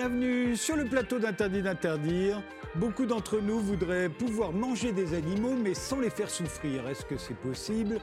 Bienvenue sur le plateau d'Interdit d'interdire. Beaucoup d'entre nous voudraient pouvoir manger des animaux mais sans les faire souffrir. Est-ce que c'est possible?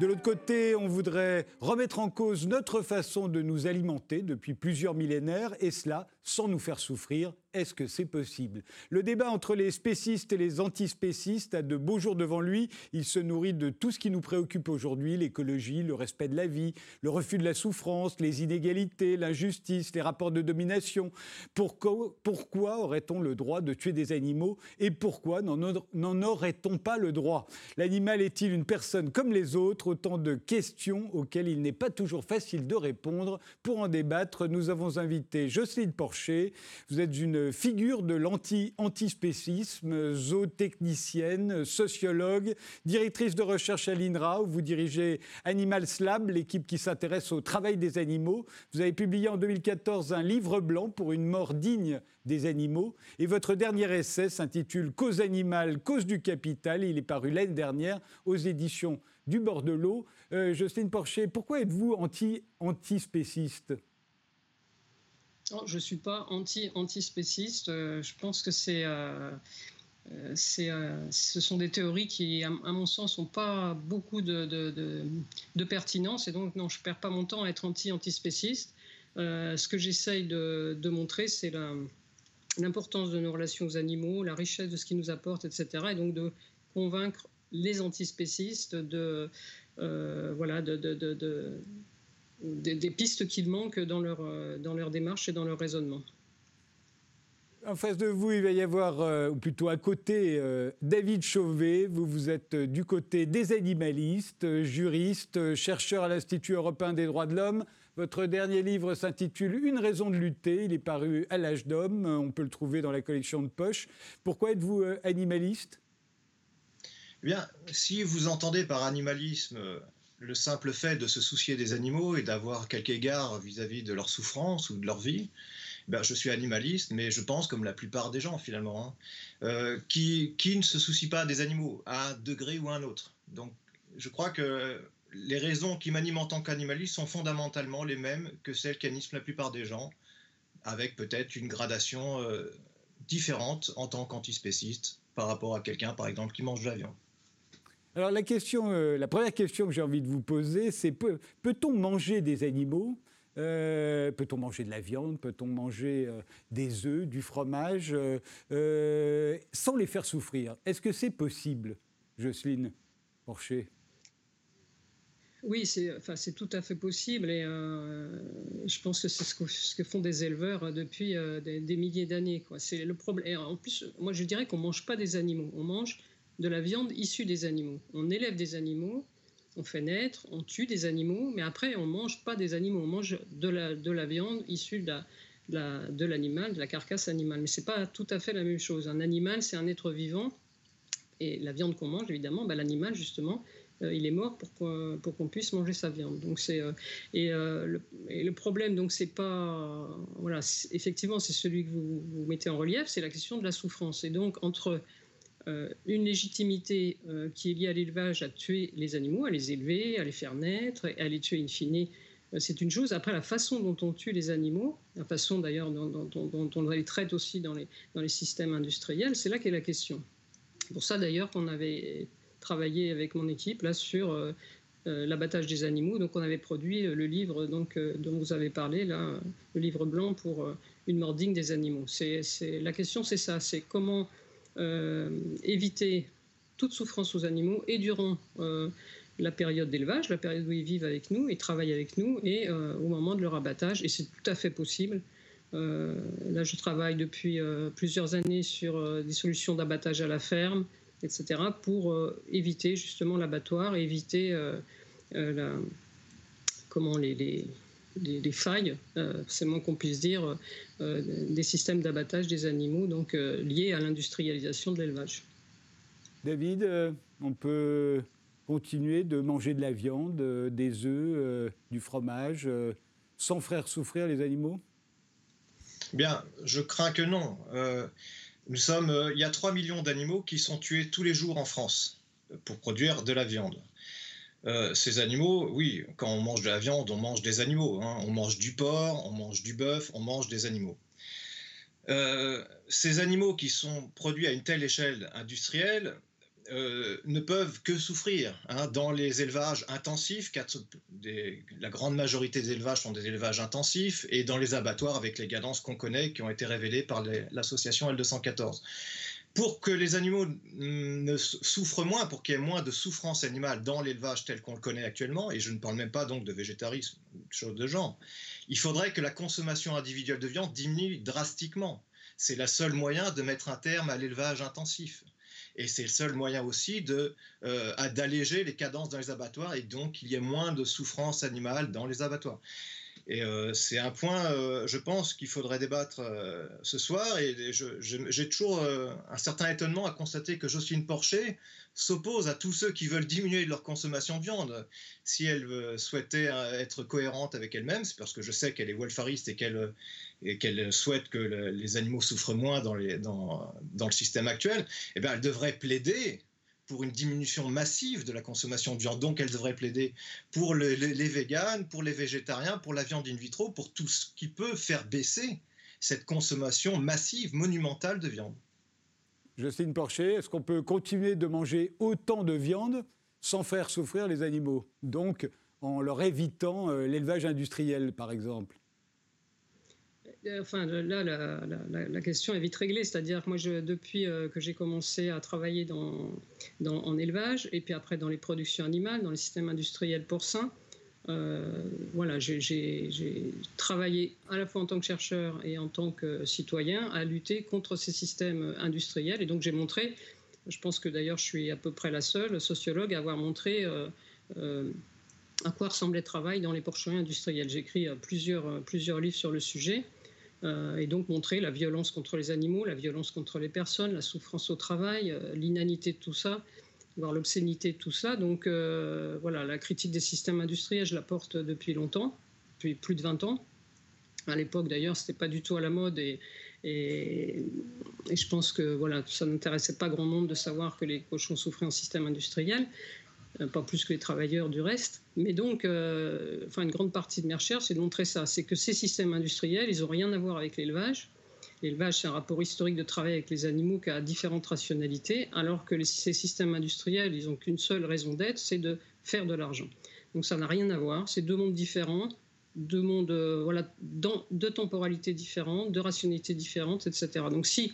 De l'autre côté, on voudrait remettre en cause notre façon de nous alimenter depuis plusieurs millénaires, et cela sans nous faire souffrir. Est-ce que c'est possible? Le débat entre les spécistes et les antispécistes a de beaux jours devant lui. Il se nourrit de tout ce qui nous préoccupe aujourd'hui, l'écologie, le respect de la vie, le refus de la souffrance, les inégalités, l'injustice, les rapports de domination. Pourquoi, pourquoi aurait-on le droit de tuer des animaux et pourquoi n'en aurait-on pas le droit? L'animal est-il une personne comme les autres Autant de questions auxquelles il n'est pas toujours facile de répondre. Pour en débattre, nous avons invité Jocelyne Porcher. Vous êtes une figure de l'anti-antispécisme, zootechnicienne, sociologue, directrice de recherche à l'INRA, où vous dirigez Animal Lab, l'équipe qui s'intéresse au travail des animaux. Vous avez publié en 2014 un livre blanc pour une mort digne des animaux. Et votre dernier essai s'intitule Cause animale, cause du capital. Il est paru l'année dernière aux éditions du bord de l'eau. Euh, Jocelyne Porcher, pourquoi êtes-vous anti-antispéciste je ne suis pas anti, anti-spéciste. Euh, je pense que c'est, euh, euh, ce sont des théories qui, à, mon sens, n'ont pas beaucoup de, de, pertinence. Et donc, non, je ne perds pas mon temps à être anti-antispéciste. ce que j'essaye de, montrer, c'est l'importance de nos relations aux animaux, la richesse de ce qu'ils nous apportent, etc. Et donc de convaincre les antispécistes de, voilà, de, des, pistes qui manquent dans leur, euh, dans leur démarche et dans leur raisonnement. En face de vous, il va y avoir, euh, ou plutôt à côté, euh, David Chauvet. Vous, vous êtes du côté des animalistes, juriste, chercheur à l'Institut européen des droits de l'homme. Votre dernier livre s'intitule Une raison de lutter. Il est paru à l'âge d'homme. On peut le trouver dans la collection de poche. Pourquoi êtes-vous animaliste? Eh Bien, si vous entendez par animalisme le simple fait de se soucier des animaux et d'avoir quelque égard vis-à-vis de leur souffrance ou de leur vie, ben, je suis animaliste, mais je pense comme la plupart des gens finalement, hein, euh, qui, qui, ne se soucient pas des animaux à un degré ou à un autre. Donc je crois que les raisons qui m'animent en tant qu'animaliste sont fondamentalement les mêmes que celles qui animent la plupart des gens, avec peut-être une gradation euh, différente en tant qu'antispéciste par rapport à quelqu'un, par exemple, qui mange de la viande. Alors la question, euh, la première question que j'ai envie de vous poser, c'est peut, on manger des animaux euh, Peut-on manger de la viande Peut-on manger euh, des œufs, du fromage, sans les faire souffrir? Est-ce que c'est possible, Jocelyne Porcher oui, c'est tout à fait possible et je pense que c'est ce, que font des éleveurs depuis des, milliers d'années. C'est le problème. En plus, moi je dirais qu'on ne mange pas des animaux, on mange de la viande issue des animaux. On élève des animaux, on fait naître, on tue des animaux, mais après on mange pas des animaux, on mange de la, de la viande issue de de l'animal, de la carcasse animale. Mais c'est pas tout à fait la même chose. Un animal, c'est un être vivant, et la viande qu'on mange, évidemment, bah, l'animal justement, euh, il est mort pour qu'on, pour qu'on puisse manger sa viande. Donc c'est euh, et, euh, le, et, le, problème, donc c'est pas voilà, effectivement, c'est celui que vous, mettez en relief, c'est la question de la souffrance. Et donc entre une légitimité euh, qui est liée à l'élevage à tuer les animaux, à les élever, à les faire naître, à les tuer in fine, euh, c'est une chose. Après, la façon dont on tue les animaux, la façon d'ailleurs dont, on les traite aussi dans les, systèmes industriels, c'est là qu'est la question. Pour ça d'ailleurs qu'on avait travaillé avec mon équipe là sur l'abattage des animaux. Donc on avait produit le livre donc, dont vous avez parlé, là, le livre blanc pour une mort digne des animaux. C'est, la question c'est ça, c'est comment euh, éviter toute souffrance aux animaux et durant euh, la période d'élevage, la période où ils vivent avec nous, ils travaillent avec nous, et euh, au moment de leur abattage, et c'est tout à fait possible. là, je travaille depuis plusieurs années sur des solutions d'abattage à la ferme, etc., pour éviter justement l'abattoir, éviter la, comment les des, failles, euh, c'est moins qu'on puisse dire, euh, des systèmes d'abattage des animaux donc euh, liés à l'industrialisation de l'élevage. David, on peut continuer de manger de la viande, des œufs, du fromage, sans faire souffrir les animaux? Bien, je crains que non. nous sommes, il y a 3 millions d'animaux qui sont tués tous les jours en France pour produire de la viande. Euh, ces animaux, oui, quand on mange de la viande, on mange des animaux. Hein. On mange du porc, on mange du bœuf, on mange des animaux. ces animaux qui sont produits à une telle échelle industrielle euh, ne peuvent que souffrir. Hein. Dans les élevages intensifs, la grande majorité des élevages sont des élevages intensifs, et dans les abattoirs avec les cadences qu'on connaît, qui ont été révélées par l'association L214. Pour que les animaux ne souffrent moins, pour qu'il y ait moins de souffrance animale dans l'élevage tel qu'on le connaît actuellement, et je ne parle même pas donc de végétarisme ou de choses de genre, il faudrait que la consommation individuelle de viande diminue drastiquement. C'est le seul moyen de mettre un terme à l'élevage intensif. Et c'est le seul moyen aussi euh, d'alléger les cadences dans les abattoirs et donc qu'il y ait moins de souffrance animale dans les abattoirs. Et euh, c'est un point, euh, je pense, qu'il faudrait débattre ce soir. Et j'ai toujours un certain étonnement à constater que Jocelyne Porcher s'oppose à tous ceux qui veulent diminuer leur consommation de viande. Si elle souhaitait être cohérente avec elle-même, c'est parce que je sais qu'elle est welfariste et qu'elle souhaite que les animaux souffrent moins dans, dans, le système actuel, eh bien, elle devrait plaider pour une diminution massive de la consommation de viande. Donc, elle devrait plaider pour les, les véganes, pour les végétariens, pour la viande in vitro, pour tout ce qui peut faire baisser cette consommation massive, monumentale de viande. Justine Porcher, est-ce qu'on peut continuer de manger autant de viande sans faire souffrir les animaux Donc, en leur évitant euh, l'élevage industriel, par exemple? Enfin, là, la, question est vite réglée. C'est-à-dire que moi, depuis euh, que j'ai commencé à travailler en élevage, et puis après dans les productions animales, dans les systèmes industriels porcins, euh, voilà, j'ai travaillé à la fois en tant que chercheur et en tant que citoyen à lutter contre ces systèmes industriels. Et donc, j'ai montré, je pense que d'ailleurs, je suis à peu près la seule sociologue à avoir montré à quoi ressemblait le travail dans les porcheries industriels. J'ai écrit plusieurs, plusieurs livres sur le sujet. Euh, et donc montrer la violence contre les animaux, la violence contre les personnes, la souffrance au travail, euh, l'inanité de tout ça, voire l'obscénité de tout ça. Donc euh, voilà, la critique des systèmes industriels, je la porte depuis longtemps, depuis plus de 20 ans. À l'époque d'ailleurs, ce n'était pas du tout à la mode et, et, je pense que voilà, ça n'intéressait pas grand monde de savoir que les cochons souffraient en système industriel. Euh, pas plus que les travailleurs du reste. Mais donc, euh, enfin, une grande partie de mes recherches, c'est de montrer ça. C'est que ces systèmes industriels, ils n'ont rien à voir avec l'élevage. L'élevage, c'est un rapport historique de travail avec les animaux qui a différentes rationalités, alors que ces systèmes industriels, ils n'ont qu'une seule raison d'être, c'est de faire de l'argent. Donc ça n'a rien à voir. C'est deux mondes différents, deux mondes, euh, voilà, deux temporalités différentes, deux rationalités différentes, etc. Donc si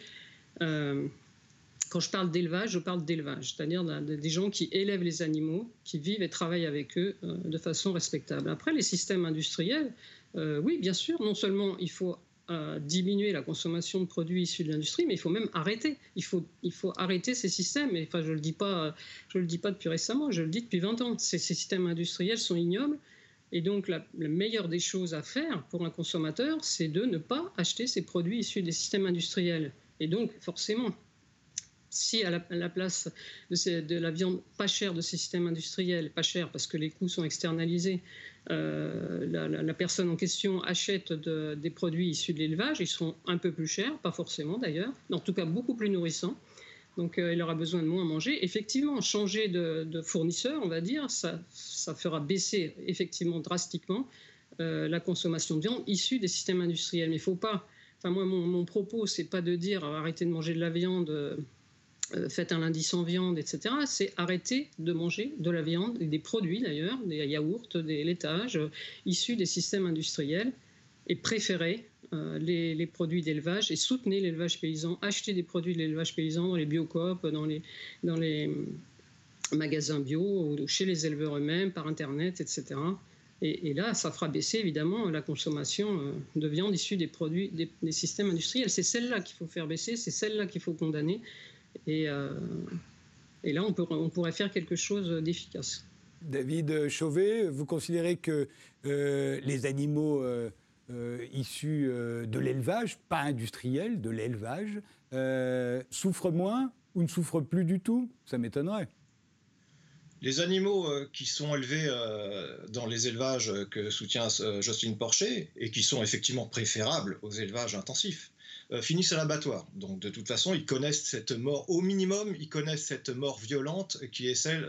quand je parle d'élevage, je parle d'élevage, c'est-à-dire des gens qui élèvent les animaux, qui vivent et travaillent avec eux euh, de façon respectable. Après, les systèmes industriels, euh, oui, bien sûr, non seulement il faut euh, diminuer la consommation de produits issus de l'industrie, mais il faut même arrêter. Il faut, il faut arrêter ces systèmes. Enfin, je ne le, dis pas, le dis pas depuis récemment, je le dis depuis 20 ans. Ces, ces systèmes industriels sont ignobles. Et donc, la, la, meilleure des choses à faire pour un consommateur, c'est de ne pas acheter ces produits issus des systèmes industriels. Et donc, forcément, si à la, place de, la viande pas chère de ces systèmes industriels, pas chère parce que les coûts sont externalisés, euh, la, personne en question achète des produits issus de l'élevage, ils seront un peu plus chers, pas forcément d'ailleurs, mais en tout cas beaucoup plus nourrissants. Donc euh, il aura besoin de moins manger. Effectivement, changer de, fournisseur, on va dire, ça, fera baisser effectivement drastiquement euh, la consommation de viande issue des systèmes industriels. Mais il faut pas. Enfin moi, mon, mon propos, c'est pas de dire arrêtez de manger de la viande euh, faites un lundi sans viande, etc., c'est arrêter de manger de la viande des produits d'ailleurs, des yaourts, des laitages euh, issus des systèmes industriels et préférer euh, les, produits d'élevage et soutenir l'élevage paysan, acheter des produits de l'élevage paysan dans les biocoop, dans les, dans les magasins bio, ou chez les éleveurs eux-mêmes, par Internet, etc. Et, là, ça fera baisser évidemment la consommation de viande issue des produits des systèmes industriels. C'est celle-là qu'il faut faire baisser, c'est celle-là qu'il faut condamner. Et, euh, et là, on, peut, on, pourrait faire quelque chose d'efficace. David Chauvet, vous considérez que euh, les animaux euh, issus de l'élevage, pas industriel, de l'élevage, souffrent moins ou ne souffrent plus du tout? Ça m'étonnerait. Les animaux qui sont élevés dans les élevages que soutient Justine Porcher et qui sont effectivement préférables aux élevages intensifs finissent à l'abattoir. Donc de toute façon, ils connaissent cette mort, au minimum, ils connaissent cette mort violente qui est celle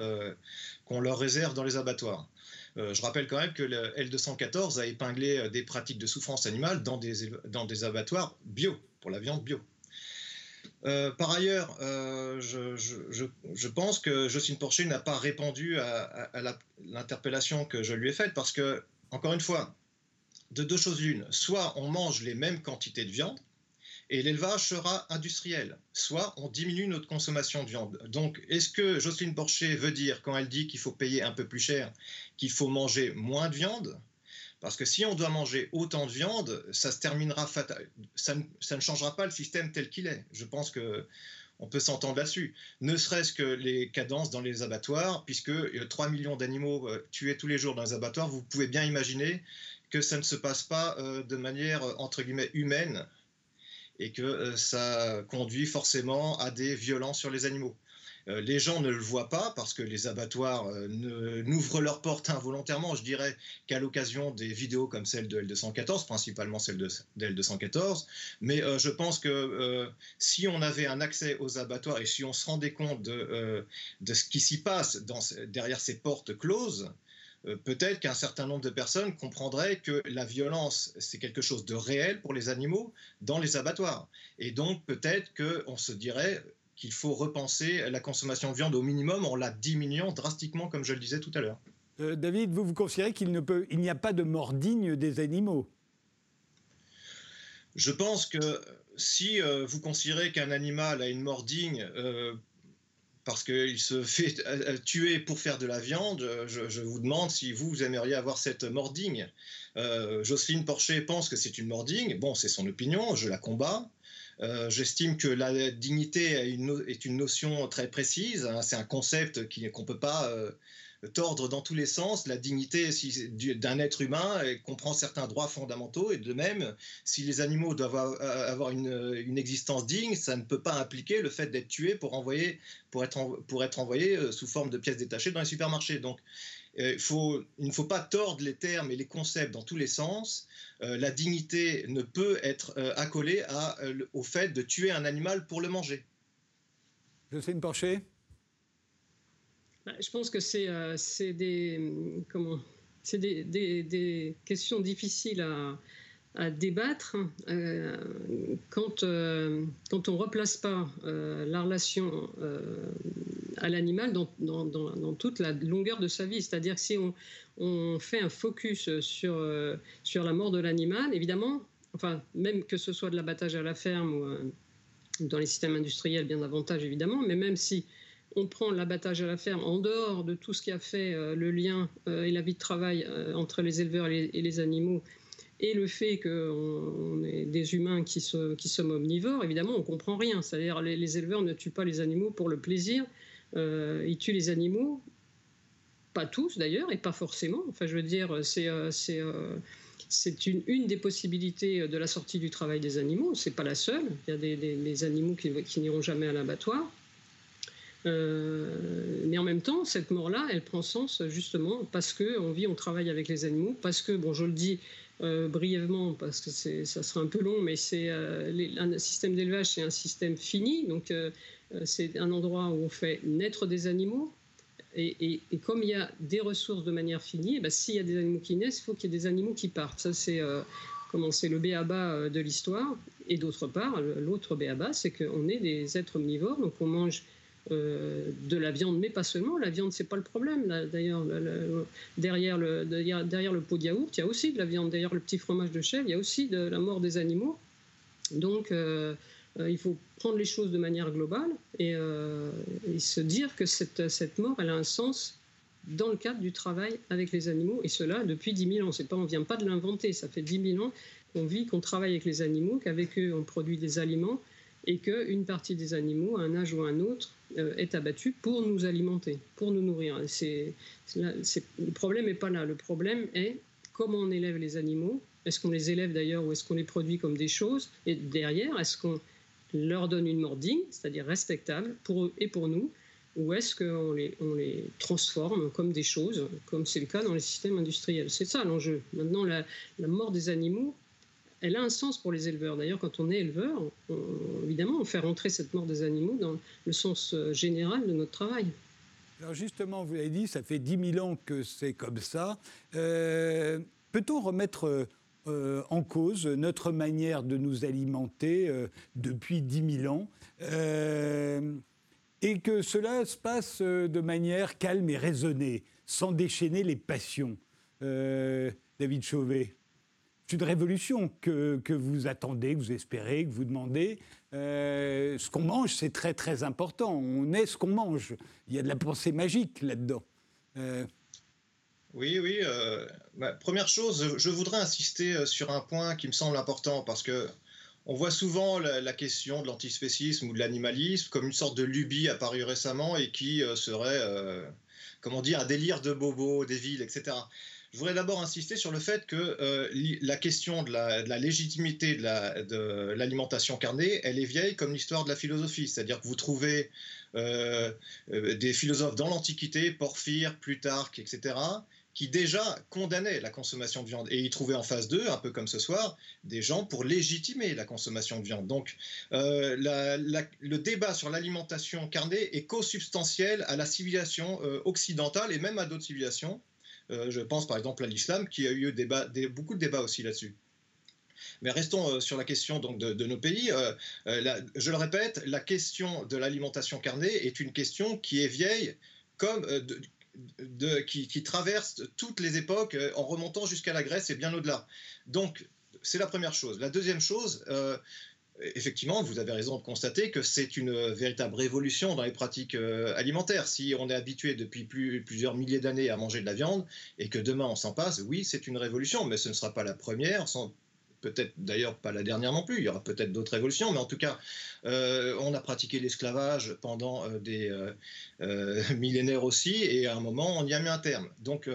qu'on leur réserve dans les abattoirs. je rappelle quand même que le L214 a épinglé des pratiques de souffrance animale dans des, dans des abattoirs bio, pour la viande bio. Euh, par ailleurs, euh, je, pense que Jocelyne Porcher n'a pas répondu à, l'interpellation que je lui ai faite parce que, encore une fois, de deux choses l'une, soit on mange les mêmes quantités de viande et l'élevage sera industriel, soit on diminue notre consommation de viande. Donc, est-ce que Jocelyne Porcher veut dire, quand elle dit qu'il faut payer un peu plus cher, qu'il faut manger moins de viande? Parce que si on doit manger autant de viande, ça ne, changera pas le système tel qu'il est. Je pense que on peut s'entendre là-dessus. Ne serait-ce que les cadences dans les abattoirs, puisque 3 millions d'animaux euh, tués tous les jours dans les abattoirs, vous pouvez bien imaginer que ça ne se passe pas euh, de manière, entre guillemets, humaine, et que euh, ça conduit forcément à des violences sur les animaux. Euh, les gens ne le voient pas parce que les abattoirs euh, n'ouvrent leurs portes involontairement. Je dirais qu'à l'occasion des vidéos comme celle de L214, principalement celle de, L214, mais je pense que si on avait un accès aux abattoirs et si on se rendait compte de, ce qui s'y passe derrière ces portes closes, peut-être qu'un certain nombre de personnes comprendraient que la violence, c'est quelque chose de réel pour les animaux dans les abattoirs. Et donc peut-être qu'on se dirait, qu'il faut repenser la consommation de viande au minimum en la diminuant drastiquement, comme je le disais tout à l'heure. Euh, David, vous, vous considérez qu'il n'y a pas de mort digne des animaux? Je pense que si euh, vous considérez qu'un animal a une mort digne euh, parce qu'il se fait tuer pour faire de la viande, je, je, vous demande si vous, aimeriez avoir cette mort digne. Jocelyne Porcher pense que c'est une mort digne. Bon, c'est son opinion, je la combats. Euh, j'estime que la dignité est une, notion très précise. Hein. c'est un concept qu'on ne peut pas euh, tordre dans tous les sens. La dignité d'un être humain comprend certains droits fondamentaux. Et de même, si les animaux doivent avoir une, existence digne, ça ne peut pas impliquer le fait d'être tué pour, pour, être, pour être envoyé euh, sous forme de pièces détachées dans les supermarchés. Donc, il, ne faut pas tordre les termes et les concepts dans tous les sens. Euh, la dignité ne peut être euh, accolée euh, au fait de tuer un animal pour le manger. Jocelyne Porcher Je pense que c'est des, comment, des, questions difficiles à, débattre euh, quand, euh, quand on ne replace pas euh, la relation à l'animal dans, toute la longueur de sa vie. C'est-à-dire que si on, on, fait un focus sur, sur la mort de l'animal, évidemment, enfin, même que ce soit de l'abattage à la ferme ou dans les systèmes industriels, bien davantage évidemment, mais même si on prend l'abattage à la ferme en dehors de tout ce qui a fait le lien et la vie de travail entre les éleveurs et les animaux, et le fait qu'on est des humains qui, sommes omnivores, évidemment, on comprend rien. C'est-à-dire les, les, éleveurs ne tuent pas les animaux pour le plaisir, euh, ils tuent les animaux, pas tous d'ailleurs, et pas forcément. Enfin, je veux dire, c'est euh, euh, une, des possibilités de la sortie du travail des animaux. C'est pas la seule. Il y a des, animaux qui n'iront jamais à l'abattoir. Mais en même temps, cette mort-là, elle prend sens justement parce qu'on vit, on travaille avec les animaux, parce que, bon, je le dis, euh, brièvement, parce que ça sera un peu long, mais c'est euh, un système d'élevage, c'est un système fini. Donc, euh, c'est un endroit où on fait naître des animaux. Et, comme il y a des ressources de manière finie, eh ben, s'il y a des animaux qui naissent, il faut qu'il y ait des animaux qui partent. Ça, c'est comment c'est le béaba de l'histoire. Et d'autre part, l'autre béaba, c'est qu'on est des êtres omnivores, donc on mange euh, de la viande, mais pas seulement. La viande, c'est pas le problème. D'ailleurs, derrière le, pot de yaourt, il y a aussi de la viande. Derrière le petit fromage de chèvre, il y a aussi de la mort des animaux. Donc, euh, euh, il faut prendre les choses de manière globale et, se dire que cette, mort, elle a un sens dans le cadre du travail avec les animaux, et cela depuis 10 000 ans. Pas, on ne vient pas de l'inventer, ça fait 10 000 ans qu'on vit, qu'on travaille avec les animaux, qu'avec eux, on produit des aliments, et qu'une partie des animaux, à un âge ou à un autre, est abattue pour nous alimenter, pour nous nourrir. C'est, le problème n'est pas là. Le problème est comment on élève les animaux. Est-ce qu'on les élève d'ailleurs ou est-ce qu'on les produit comme des choses? Et derrière, est-ce qu'on leur donne une mort digne, c'est-à-dire respectable pour eux et pour nous? Ou est-ce qu'on les, transforme comme des choses, comme c'est le cas dans les systèmes industriels? C'est ça l'enjeu. Maintenant, la mort des animaux, elle a un sens pour les éleveurs. D'ailleurs, quand on est éleveur, évidemment, on fait rentrer cette mort des animaux dans le sens euh, général de notre travail. Alors justement, vous avez dit, ça fait 10 000 ans que c'est comme ça. Euh, peut-on remettre euh, en cause notre manière de nous alimenter depuis 10 000 ans et que cela se passe de manière calme et raisonnée, sans déchaîner les passions David Chauvet? Une révolution que, vous attendez, que vous espérez, que vous demandez. Euh, ce qu'on mange, c'est très très important. On est ce qu'on mange. Il y a de la pensée magique là-dedans. Euh, oui, oui. Euh, bah, première chose, je voudrais insister sur un point qui me semble important parce que on voit souvent la, question de l'antispécisme ou de l'animalisme comme une sorte de lubie apparue récemment et qui serait, comment dire, un délire de bobo, des villes, etc. Je voudrais d'abord insister sur le fait que euh, la question de la, légitimité de l'alimentation carnée, elle est vieille comme l'histoire de la philosophie. C'est-à-dire que vous trouvez euh, euh, des philosophes dans l'Antiquité, Porphyre, Plutarque, etc., qui déjà condamnaient la consommation de viande. Et ils trouvaient en face d'eux, un peu comme ce soir, des gens pour légitimer la consommation de viande. Donc le débat sur l'alimentation carnée est co-substantiel à la civilisation occidentale et même à d'autres civilisations. Euh, je pense par exemple à l'islam, qui a eu beaucoup de débats aussi là-dessus. Mais restons euh, sur la question donc, de, nos pays. Euh, je le répète, la question de l'alimentation carnée est une question qui est vieille, qui, traverse toutes les époques en remontant jusqu'à la Grèce et bien au-delà. Donc, c'est la première chose. La deuxième chose, effectivement, vous avez raison de constater que c'est une véritable révolution dans les pratiques euh, alimentaires. Si on est habitué depuis plusieurs milliers d'années à manger de la viande et que demain on s'en passe, oui, c'est une révolution, mais ce ne sera pas la première, sans peut-être d'ailleurs pas la dernière non plus, il y aura peut-être d'autres révolutions, mais en tout cas, euh, on a pratiqué l'esclavage pendant euh, des millénaires aussi, et à un moment, on y a mis un terme. Donc,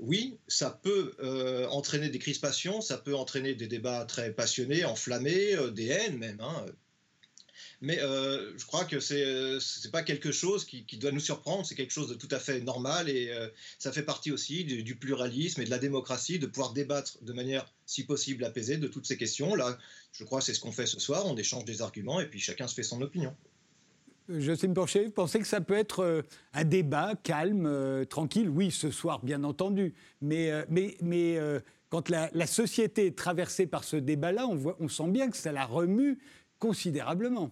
oui, ça peut euh, entraîner des crispations, ça peut entraîner des débats très passionnés, enflammés, euh, des haines même. Hein. Mais euh, je crois que c'est n'est pas quelque chose qui, doit nous surprendre, c'est quelque chose de tout à fait normal et ça fait partie aussi du, du, pluralisme et de la démocratie de pouvoir débattre de manière, si possible, apaisée de toutes ces questions. Là, je crois que c'est ce qu'on fait ce soir, on échange des arguments et puis chacun se fait son opinion. Jocelyne Porcher, vous pensez que ça peut être euh, un débat calme, euh, tranquille? Oui, ce soir, bien entendu. Mais, euh, mais, mais quand la, société est traversée par ce débat-là, on, sent bien que ça la remue considérablement.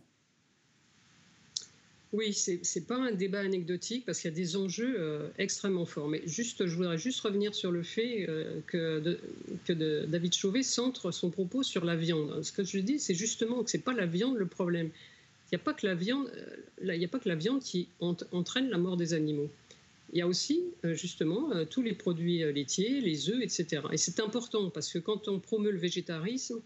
Oui, ce n'est pas un débat anecdotique parce qu'il y a des enjeux extrêmement forts. Mais juste, je voudrais juste revenir sur le fait que, que David Chauvet centre son propos sur la viande. Ce que je dis, c'est justement que ce n'est pas la viande le problème il n'y a pas que la viande, euh, a pas que la viande qui entraîne la mort des animaux. Il y a aussi euh, justement euh, tous les produits laitiers, les œufs, etc. Et c'est important parce que quand on promeut le végétarisme,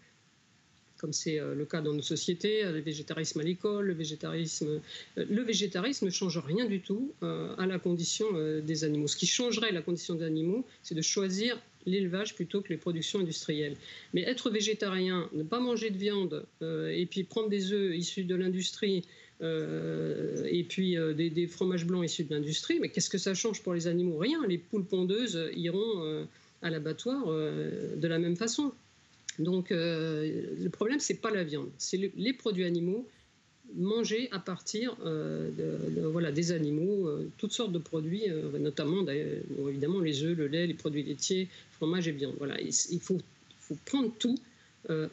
comme c'est le cas dans nos sociétés, le végétarisme à l'école, le végétarisme, le végétarisme ne change rien du tout à la condition des animaux. Ce qui changerait la condition des animaux, c'est de choisir l'élevage plutôt que les productions industrielles. Mais être végétarien, ne pas manger de viande euh, et puis prendre des œufs issus de l'industrie euh, et puis euh, des, fromages blancs issus de l'industrie, mais qu'est-ce que ça change pour les animaux? Rien. Les poules pondeuses iront à l'abattoir de la même façon. Donc le problème, c'est pas la viande, c'est les produits animaux manger à partir euh, voilà, des animaux, euh, toutes sortes de produits, euh, notamment évidemment les œufs, le lait, les produits laitiers, fromage et viande. Voilà, il, faut, prendre tout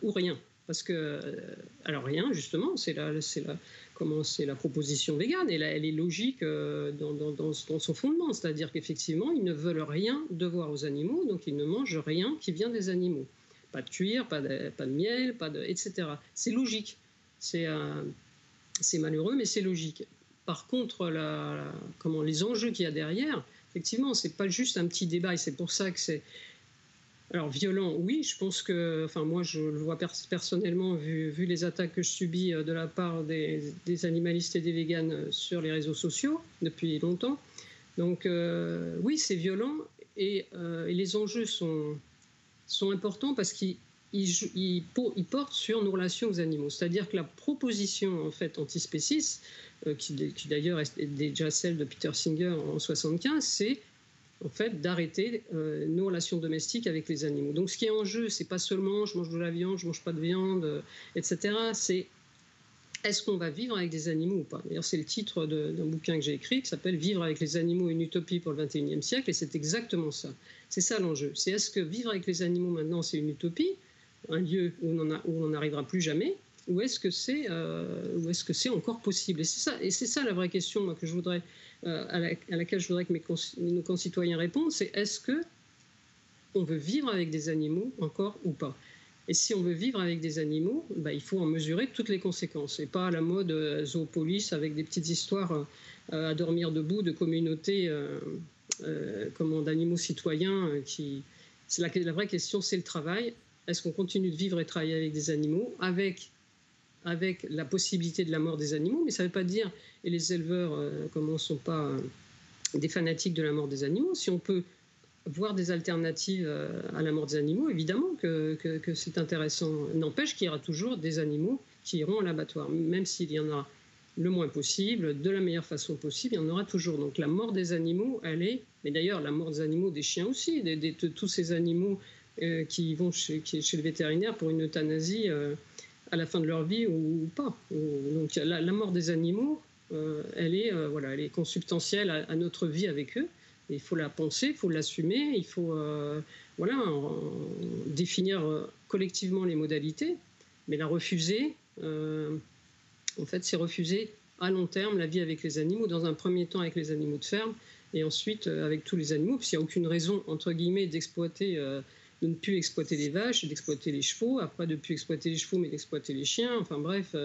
ou rien. Parce que, alors rien, justement, c'est la, la, la proposition végane, et là, elle est logique dans, son fondement, c'est-à-dire qu'effectivement, ils ne veulent rien devoir aux animaux, donc ils ne mangent rien qui vient des animaux. Pas de cuir, pas de, pas de miel, pas de, etc. C'est logique. C'est c'est malheureux, mais c'est logique. Par contre, la, comment, les enjeux qu'il y a derrière, effectivement, c'est pas juste un petit débat, et c'est pour ça que c'est. Alors, violent, oui, je pense que. Enfin, moi, je le vois personnellement, vu, les attaques que je subis euh, de la part des, animalistes et des véganes euh, sur les réseaux sociaux depuis longtemps. Donc, euh, oui, c'est violent, et, et, les enjeux sont, sont importants parce qu'ils il, porte sur nos relations aux animaux. C'est-à-dire que la proposition en fait antispéciste, euh, qui, d'ailleurs est déjà celle de Peter Singer en 75, c'est en fait, d'arrêter nos relations domestiques avec les animaux. Donc, ce qui est en jeu, c'est pas seulement je mange de la viande, je mange pas de viande, etc. C'est est-ce qu'on va vivre avec des animaux ou pas? D'ailleurs, c'est le titre d'un bouquin que j'ai écrit qui s'appelle Vivre avec les animaux, une utopie pour le 21e siècle, et c'est exactement ça. C'est ça l'enjeu. C'est est-ce que vivre avec les animaux maintenant, c'est une utopie, un lieu où on n'arrivera plus jamais, ou est-ce que c'est euh, est-ce que c'est encore possible? Et c'est ça, la vraie question que je voudrais, euh, à, laquelle je voudrais que mes nos concitoyens répondent, c'est est-ce que on veut vivre avec des animaux encore ou pas? Et si on veut vivre avec des animaux, bah, il faut en mesurer toutes les conséquences. Et pas à la mode euh, zoopolis avec des petites histoires à dormir debout de communautés d'animaux citoyens. La vraie question, c'est le travail. Est-ce qu'on continue de vivre et travailler avec des animaux avec, avec la possibilité de la mort des animaux Mais ça ne veut pas dire, et les éleveurs, comment ne sont pas des fanatiques de la mort des animaux, si on peut voir des alternatives euh, à la mort des animaux, évidemment que, que, c'est intéressant. N'empêche qu'il y aura toujours des animaux qui iront à l'abattoir, même s'il y en a le moins possible, de la meilleure façon possible, il y en aura toujours. Donc la mort des animaux, elle est, mais d'ailleurs la mort des animaux, des chiens aussi, de tous ces animaux euh, qui vont chez, le vétérinaire pour une euthanasie euh, à la fin de leur vie ou, pas. Donc la, mort des animaux, elle, est, voilà, elle est consubstantielle à notre vie avec eux il faut la penser, il faut l'assumer, il faut euh, voilà, définir euh, collectivement les modalités, mais la refuser, euh, en fait, c'est refuser à long terme la vie avec les animaux, dans un premier temps avec les animaux de ferme, et ensuite avec tous les animaux, puisqu'il n'y a aucune raison, entre guillemets, d'exploiter, de ne plus exploiter les vaches, d'exploiter les chevaux, après de ne plus exploiter les chevaux, mais d'exploiter les chiens, enfin bref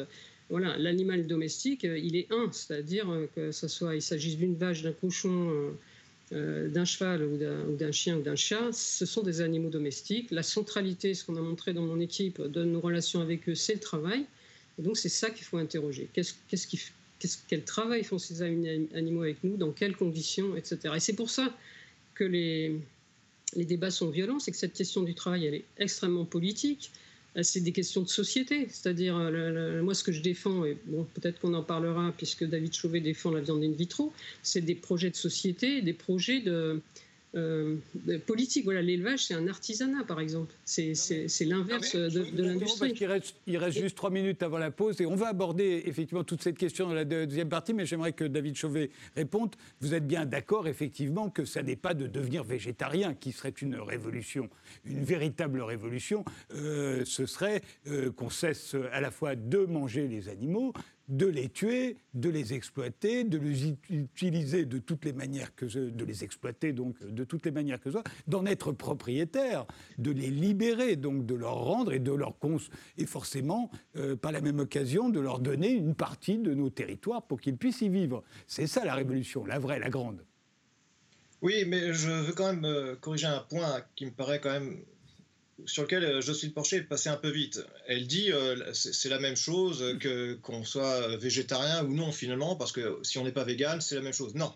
voilà, l'animal domestique, il est un, c'est-à-dire que ce soit, il s'agisse d'une vache, d'un cochon, euh, d'un cheval ou d'un chien ou d'un chat, ce sont des animaux domestiques. La centralité, ce qu'on a montré dans mon équipe, de nos relations avec eux, c'est le travail. Et donc c'est ça qu'il faut interroger. Quel travail font ces animaux avec nous Dans quelles conditions Etc. Et c'est pour ça que les, les débats sont violents, c'est que cette question du travail, elle est extrêmement politique. Euh, c'est des questions de société. C'est-à-dire, euh, moi, ce que je défends, et bon, peut-être qu'on en parlera puisque David Chauvet défend la viande in vitro, c'est des projets de société, des projets de, euh, politique. Voilà, l'élevage, c'est un artisanat, par exemple. C'est l'inverse de, l'industrie. Il reste, il reste juste trois minutes avant la pause et on va aborder effectivement toute cette question dans la deuxième partie, mais j'aimerais que David Chauvet réponde. Vous êtes bien d'accord, effectivement, que ça n'est pas de devenir végétarien qui serait une révolution, une véritable révolution. Euh, ce serait euh, qu'on cesse à la fois de manger les animaux, de les tuer, de les exploiter, de les utiliser de toutes les manières que de les exploiter donc de toutes les manières que ce soit, d'en être propriétaire, de les libérer donc de leur rendre et de leur et forcément euh, par la même occasion de leur donner une partie de nos territoires pour qu'ils puissent y vivre. C'est ça la révolution, la vraie, la grande. Oui, mais je veux quand même euh, corriger un point qui me paraît quand même sur lequel euh, Jocelyne Porcher est passée un peu vite. Elle dit euh, c'est la même chose que qu'on soit végétarien ou non finalement, parce que si on n'est pas vegan, c'est la même chose. Non.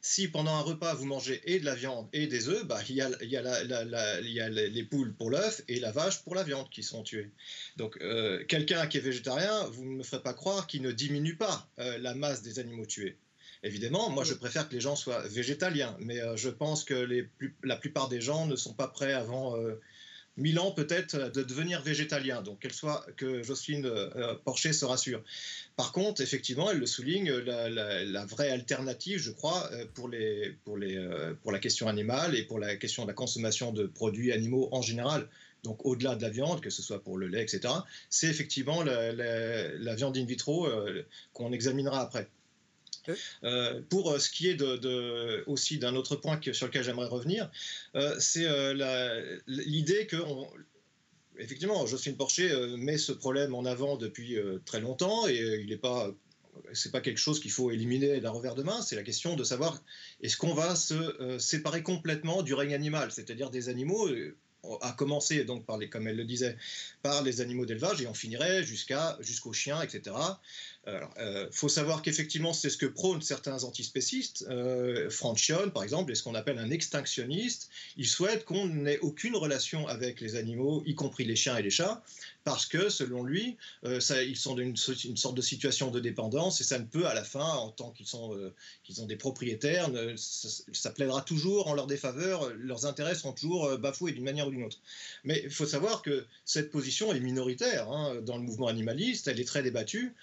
Si pendant un repas vous mangez et de la viande et des œufs, bah, il y a, y a, y a les poules pour l'œuf et la vache pour la viande qui sont tuées. Donc euh, quelqu'un qui est végétarien, vous ne me ferez pas croire qu'il ne diminue pas la masse des animaux tués. Évidemment, moi je préfère que les gens soient végétaliens, mais je pense que les la plupart des gens ne sont pas prêts avant mille ans peut-être de devenir végétalien. Donc qu'elle soit que Jocelyne euh, Porcher se rassure. Par contre, effectivement, elle le souligne, la, vraie alternative, je crois, euh, pour, les, pour, les, euh, pour la question animale et pour la question de la consommation de produits animaux en général, donc au-delà de la viande, que ce soit pour le lait, etc., c'est effectivement la, viande in vitro qu'on examinera après. Euh, pour euh, ce qui est aussi d'un autre point sur lequel j'aimerais revenir, euh, c'est l'idée que effectivement, Jocelyne Porcher met ce problème en avant depuis très longtemps et il n'est pas c'est pas quelque chose qu'il faut éliminer d'un revers de main, c'est la question de savoir est-ce qu'on va se séparer complètement du règne animal, c'est-à-dire des animaux, à commencer donc par les, comme elle le disait, par les animaux d'élevage et on finirait jusqu'à jusqu'aux chiens, etc. Il faut savoir qu'effectivement, c'est ce que prônent certains antispécistes. Euh, par exemple, est ce qu'on appelle un extinctionniste. Il souhaite qu'on n'ait aucune relation avec les animaux, y compris les chiens et les chats, parce que, selon lui, euh, ça, ils sont dans une, sorte de situation de dépendance et ça ne peut, à la fin, en tant qu'ils euh, ont des propriétaires, ça, plaidera toujours en leur défaveur, leurs intérêts seront toujours euh, bafoués d'une manière ou d'une autre. Mais il faut savoir que cette position est minoritaire hein, dans le mouvement animaliste, elle est très débattue.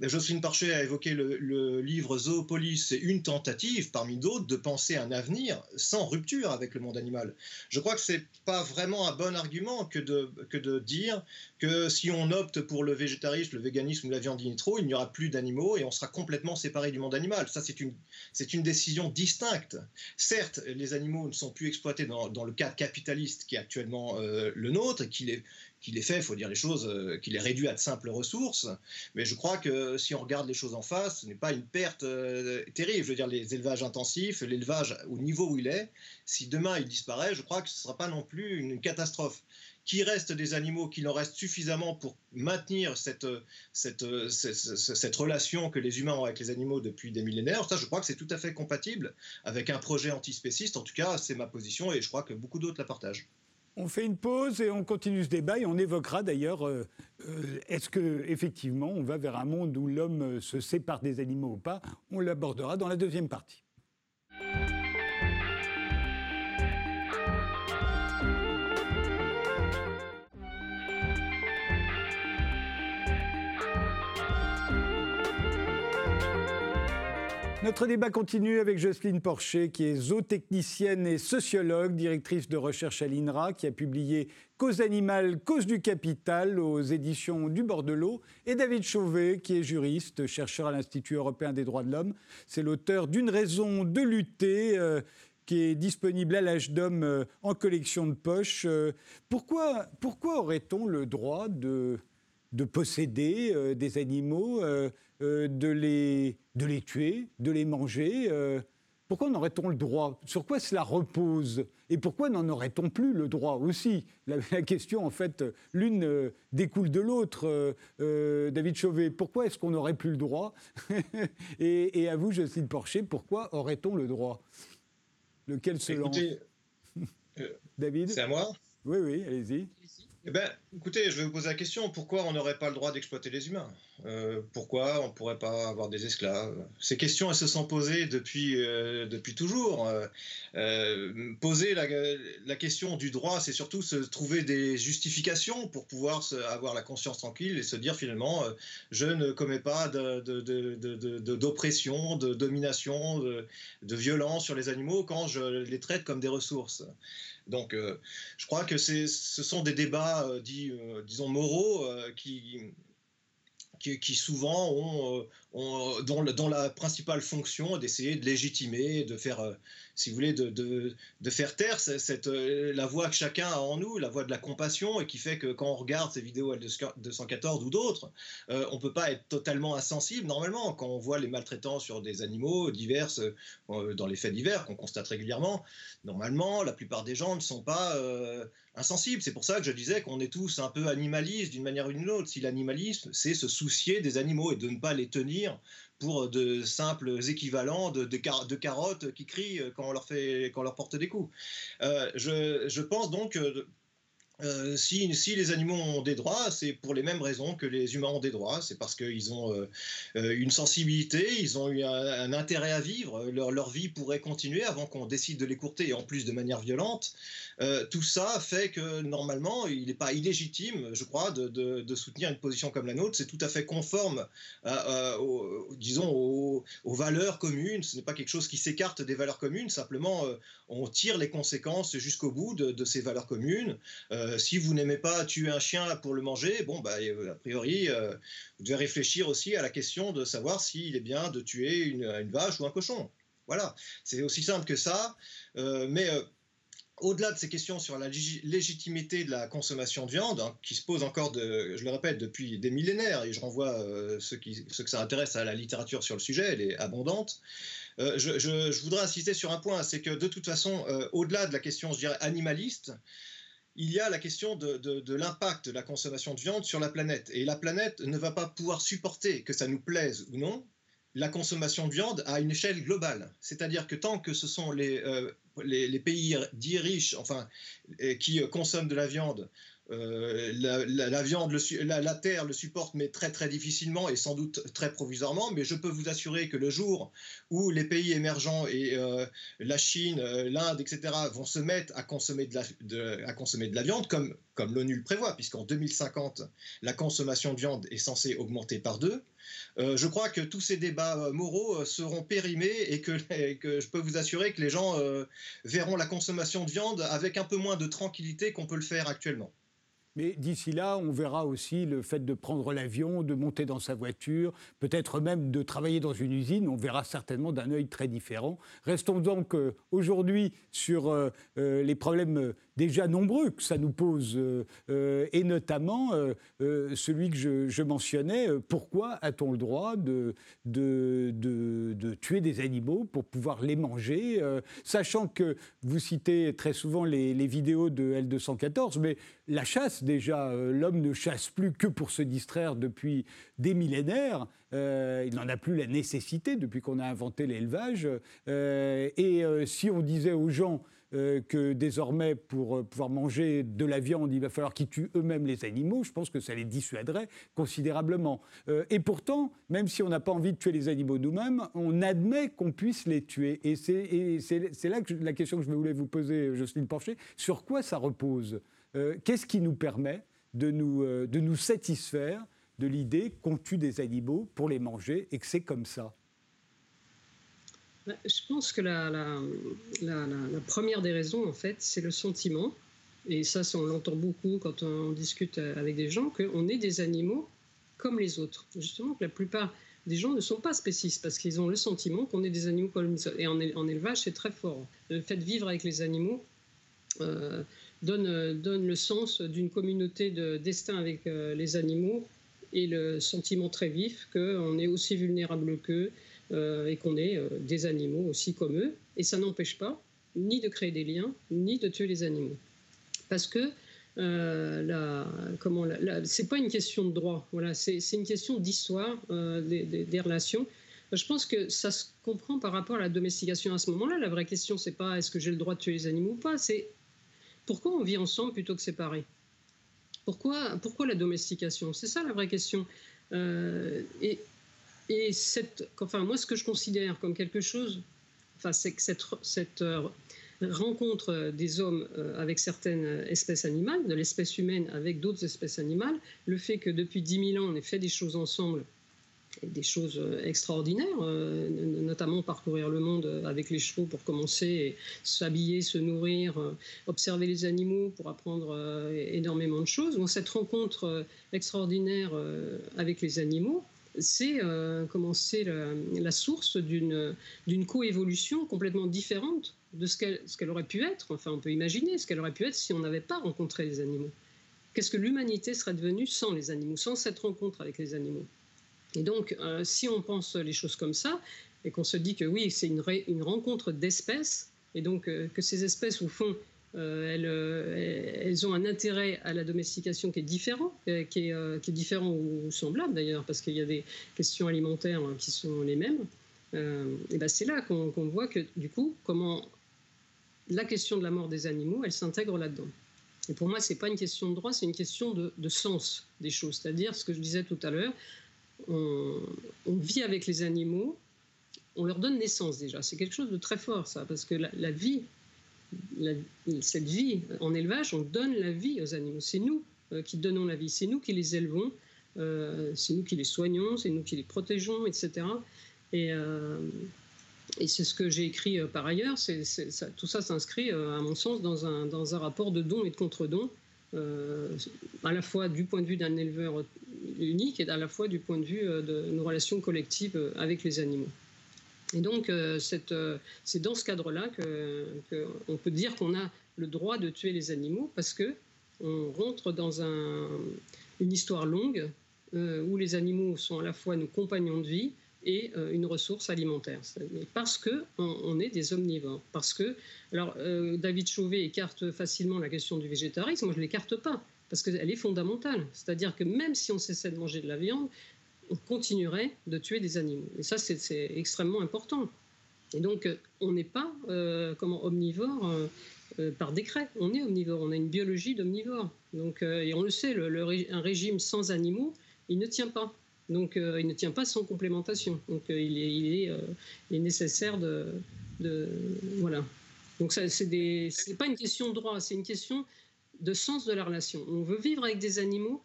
Jocelyne Parchet a évoqué le, livre Zoopolis, c'est une tentative parmi d'autres de penser un avenir sans rupture avec le monde animal. Je crois que ce n'est pas vraiment un bon argument que de, que de dire que si on opte pour le végétarisme, le véganisme ou la viande in il n'y aura plus d'animaux et on sera complètement séparé du monde animal. Ça, c'est une, c'est une décision distincte. Certes, les animaux ne sont plus exploités dans, dans le cadre capitaliste qui est actuellement euh, le nôtre et qu'il est qu'il est fait, il faut dire les choses, euh, qu'il est réduit à de simples ressources. Mais je crois que si on regarde les choses en face, ce n'est pas une perte euh, terrible. Je veux dire, les élevages intensifs, l'élevage au niveau où il est, si demain il disparaît, je crois que ce ne sera pas non plus une catastrophe. Qu'il reste des animaux, qu'il en reste suffisamment pour maintenir cette, cette, cette, relation que les humains ont avec les animaux depuis des millénaires, ça je crois que c'est tout à fait compatible avec un projet antispéciste. En tout cas, c'est ma position et je crois que beaucoup d'autres la partagent. On fait une pause et on continue ce débat et on évoquera d'ailleurs euh, euh, est-ce que effectivement on va vers un monde où l'homme se sépare des animaux ou pas? On l'abordera dans la deuxième partie. Notre débat continue avec Jocelyne Porcher, qui est zootechnicienne et sociologue, directrice de recherche à l'INRA, qui a publié Cause animale, cause du capital aux éditions du Bordelot, et David Chauvet, qui est juriste, chercheur à l'Institut européen des droits de l'homme. C'est l'auteur d'une raison de lutter. Euh, qui est disponible à l'âge d'homme euh, en collection de poche. Euh, pourquoi, aurait-on le droit de, de posséder des animaux de, les, de les tuer, de les manger euh, Pourquoi en aurait-on le droit? Sur quoi cela repose? Et pourquoi n'en aurait-on plus le droit aussi? La, question, en fait, l'une euh, découle de l'autre. David Chauvet, pourquoi est-ce qu'on n'aurait plus le droit? Et, à vous, Jocelyne Porcher, pourquoi aurait-on le droit? Lequel se lance? David? C'est à moi? Oui, oui, allez-y. Eh ben, écoutez, je vais vous poser la question pourquoi on n'aurait pas le droit d'exploiter les humains? Euh, Pourquoi on ne pourrait pas avoir des esclaves? Ces questions, elles se sont posées depuis, euh, depuis toujours. Euh, poser la, question du droit, c'est surtout se trouver des justifications pour pouvoir avoir la conscience tranquille et se dire finalement, je ne commets pas d'oppression, de, domination, de violence sur les animaux quand je les traite comme des ressources. Donc, euh, je crois que ce sont des débats, euh, euh, disons, moraux qui, qui, souvent ont, ont dont, la principale fonction est d'essayer de légitimer, de faire si vous voulez, de, faire taire cette, euh, la voix que chacun a en nous, la voix de la compassion, et qui fait que quand on regarde ces vidéos L214 ou d'autres, euh, on ne peut pas être totalement insensible normalement quand on voit les maltraitants sur des animaux divers euh, dans les faits divers qu'on constate régulièrement. Normalement, la plupart des gens ne sont pas insensibles. C'est pour ça que je disais qu'on est tous un peu animalistes d'une manière ou d'une autre. Si l'animalisme, c'est se soucier des animaux et de ne pas les tenir pour de simples équivalents de, carottes qui crient quand on leur, fait, quand on leur porte des coups. Euh, je, pense donc euh, si, les animaux ont des droits, c'est pour les mêmes raisons que les humains ont des droits. C'est parce qu'ils ont euh, une sensibilité, ils ont eu un, intérêt à vivre. Leur, vie pourrait continuer avant qu'on décide de les courter, et en plus de manière violente. Euh, tout ça fait que normalement, il n'est pas illégitime, je crois, de, soutenir une position comme la nôtre. C'est tout à fait conforme, aux, disons, aux, valeurs communes. Ce n'est pas quelque chose qui s'écarte des valeurs communes. Simplement, euh, on tire les conséquences jusqu'au bout de, ces valeurs communes. Euh, si vous n'aimez pas tuer un chien pour le manger, bon, bah, a priori, vous devez réfléchir aussi à la question de savoir s'il est bien de tuer une, vache ou un cochon. Voilà, c'est aussi simple que ça. mais au-delà de ces questions sur la légitimité de la consommation de viande, hein, qui se pose encore, je le répète, depuis des millénaires, et je renvoie euh, ceux, qui, ceux, que ça intéresse à la littérature sur le sujet, elle est abondante, euh, je, voudrais insister sur un point, c'est que de toute façon, euh, au-delà de la question, je dirais, animaliste, il y a la question de, l'impact de la consommation de viande sur la planète. Et la planète ne va pas pouvoir supporter, que ça nous plaise ou non, la consommation de viande à une échelle globale. C'est-à-dire que tant que ce sont les, euh, pays dits riches, enfin, qui consomment de la viande, euh, la, viande, la, terre le supporte, mais très très difficilement et sans doute très provisoirement. Mais je peux vous assurer que le jour où les pays émergents et euh, la Chine, euh, l'Inde, etc., vont se mettre à consommer de la, viande, comme, l'ONU le prévoit, puisqu'en 2050, la consommation de viande est censée augmenter par deux, je crois que tous ces débats moraux seront périmés et que, je peux vous assurer que les gens verront la consommation de viande avec un peu moins de tranquillité qu'on peut le faire actuellement. Mais d'ici là, on verra aussi le fait de prendre l'avion, de monter dans sa voiture, peut-être même de travailler dans une usine. On verra certainement d'un œil très différent. Restons donc euh, aujourd'hui sur euh, euh, les problèmes déjà nombreux que ça nous pose, et notamment celui que je, mentionnais. Pourquoi a-t-on le droit de, tuer des animaux pour pouvoir les manger Sachant que vous citez très souvent les vidéos de L214, mais la chasse, déjà, euh, l'homme ne chasse plus que pour se distraire depuis des millénaires. Euh, il n'en a plus la nécessité depuis qu'on a inventé l'élevage. Euh, et si on disait aux gens que désormais, pour pouvoir manger de la viande, il va falloir qu'ils tuent eux-mêmes les animaux, je pense que ça les dissuaderait considérablement. et pourtant, même si on n'a pas envie de tuer les animaux nous-mêmes, on admet qu'on puisse les tuer. Et c'est là que la question que je voulais vous poser, Jocelyne Porcher, sur quoi ça repose? Qu'est-ce qui nous permet de nous, euh, de nous satisfaire de l'idée qu'on tue des animaux pour les manger et que c'est comme ça? Bah, Je pense que la, première des raisons, en fait, c'est le sentiment. Et ça, on l'entend beaucoup quand on discute avec des gens, qu'on est des animaux comme les autres. Justement, que la plupart des gens ne sont pas spécistes parce qu'ils ont le sentiment qu'on est des animaux comme les autres. Et en, en élevage, c'est très fort. Le fait de vivre avec les animaux, euh, donne, donne le sens d'une communauté de destin avec euh, les animaux et le sentiment très vif qu'on est aussi vulnérable qu'eux euh, et qu'on est euh, des animaux aussi comme eux. Et ça n'empêche pas ni de créer des liens, ni de tuer les animaux. Parce que euh, c'est pas une question de droit, voilà, c'est une question d'histoire des, des, relations. Je pense que ça se comprend par rapport à la domestication à ce moment-là. La vraie question, c'est pas est-ce que j'ai le droit de tuer les animaux ou pas, c'est pourquoi on vit ensemble plutôt que séparés? Pourquoi, pourquoi la domestication? C'est ça la vraie question. Euh, et, enfin, moi, ce que je considère comme quelque chose, enfin, c'est que cette, cette euh, rencontre des hommes euh, avec certaines espèces animales, de l'espèce humaine avec d'autres espèces animales, le fait que depuis 10 000 ans, on ait fait des choses ensemble des choses euh, extraordinaires, euh, notamment parcourir le monde avec les chevaux pour commencer, s'habiller, se nourrir, euh, observer les animaux pour apprendre énormément de choses. Donc, cette rencontre extraordinaire avec les animaux, c'est la, source d'une coévolution complètement différente de ce qu'elle aurait pu être. Enfin, on peut imaginer ce qu'elle aurait pu être si on n'avait pas rencontré les animaux. Qu'est-ce que l'humanité serait devenue sans les animaux, sans cette rencontre avec les animaux? Et donc, euh, si on pense les choses comme ça, et qu'on se dit que oui, c'est une, rencontre d'espèces, et donc euh, que ces espèces, au fond, euh, elles, ont un intérêt à la domestication qui est différent, qui est, différent ou semblable d'ailleurs, parce qu'il y a des questions alimentaires hein, qui sont les mêmes. et ben c'est là qu'on voit que du coup, comment la question de la mort des animaux, elle s'intègre là-dedans. Et pour moi, c'est pas une question de droit, c'est une question de sens des choses. C'est-à-dire ce que je disais tout à l'heure, on, vit avec les animaux, on leur donne naissance déjà. C'est quelque chose de très fort, ça, parce que la, vie, cette vie en élevage, on donne la vie aux animaux. C'est nous euh, qui donnons la vie, c'est nous qui les élevons, euh, c'est nous qui les soignons, c'est nous qui les protégeons, etc. Euh, et, c'est ce que j'ai écrit par ailleurs. tout ça s'inscrit, à mon sens, dans un, dans un rapport de don et de contre-don à la fois du point de vue d'un éleveur unique et à la fois du point de vue euh, de nos relations collectives euh, avec les animaux. Et donc, c'est dans ce cadre-là qu'on peut dire qu'on a le droit de tuer les animaux parce que on rentre dans un, une histoire longue où les animaux sont à la fois nos compagnons de vie et une ressource alimentaire. Parce que on, est des omnivores. Parce que, alors, David Chauvet écarte facilement la question du végétarisme. Moi, je l'écarte pas parce qu'elle est fondamentale. C'est-à-dire que même si on cessait de manger de la viande, on continuerait de tuer des animaux. Et ça, c'est extrêmement important. Et donc, euh, on n'est pas euh, comment, omnivore euh, par décret. On est omnivore. On a une biologie d'omnivore. Donc, et on le sait, un régime sans animaux, il ne tient pas. Donc, il ne tient pas sans complémentation. Donc, il, est, nécessaire de, voilà. Donc, ça, c'est pas une question de droit, c'est une question de sens de la relation. On veut vivre avec des animaux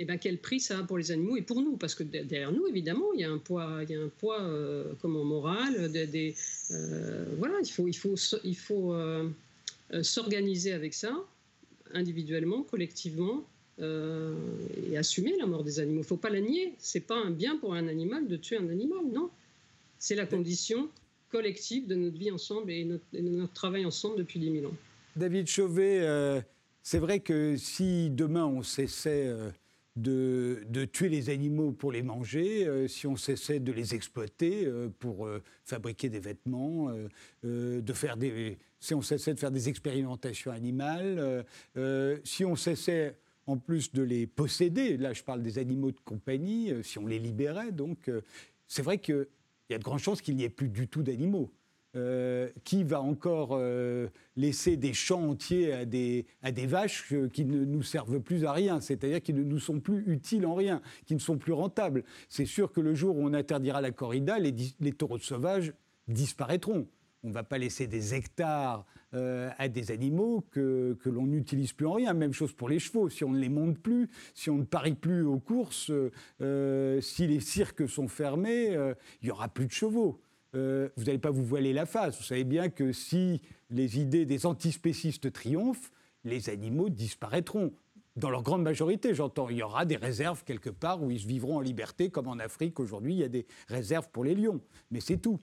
et eh ben, quel prix ça a pour les animaux et pour nous? Parce que derrière nous, évidemment, il y a un poids, il y a un poids euh, comment, moral. Euh, voilà, il faut, euh, s'organiser avec ça, individuellement, collectivement, et assumer la mort des animaux. Il ne faut pas la nier. C'est pas un bien pour un animal de tuer un animal, non. C'est la condition collective de notre vie ensemble et, de notre travail ensemble depuis 10 000 ans. David Chauvet, c'est vrai que si demain on cessait de, tuer les animaux pour les manger, euh, si on cessait de les exploiter euh, pour euh, fabriquer des vêtements, de faire des, si on cessait de faire des expérimentations animales, si on cessait en plus de les posséder, là je parle des animaux de compagnie, si on les libérait, donc c'est vrai qu'il y a de grandes chances qu'il n'y ait plus du tout d'animaux. Euh, qui va encore euh, laisser des champs entiers à des, à des vaches euh, qui ne nous servent plus à rien, c'est-à-dire qui ne nous sont plus utiles en rien, qui ne sont plus rentables. C'est sûr que le jour où on interdira la corrida, les, les taureaux sauvages disparaîtront. On ne va pas laisser des hectares à des animaux que, l'on n'utilise plus en rien. Même chose pour les chevaux. Si on ne les monte plus, si on ne parie plus aux courses, si les cirques sont fermés, il n'y aura plus de chevaux. Euh, vous n'allez pas vous voiler la face. Vous savez bien que si les idées des antispécistes triomphent, les animaux disparaîtront. Dans leur grande majorité, j'entends. Il y aura des réserves quelque part où ils vivront en liberté, comme en Afrique aujourd'hui, il y a des réserves pour les lions. Mais c'est tout.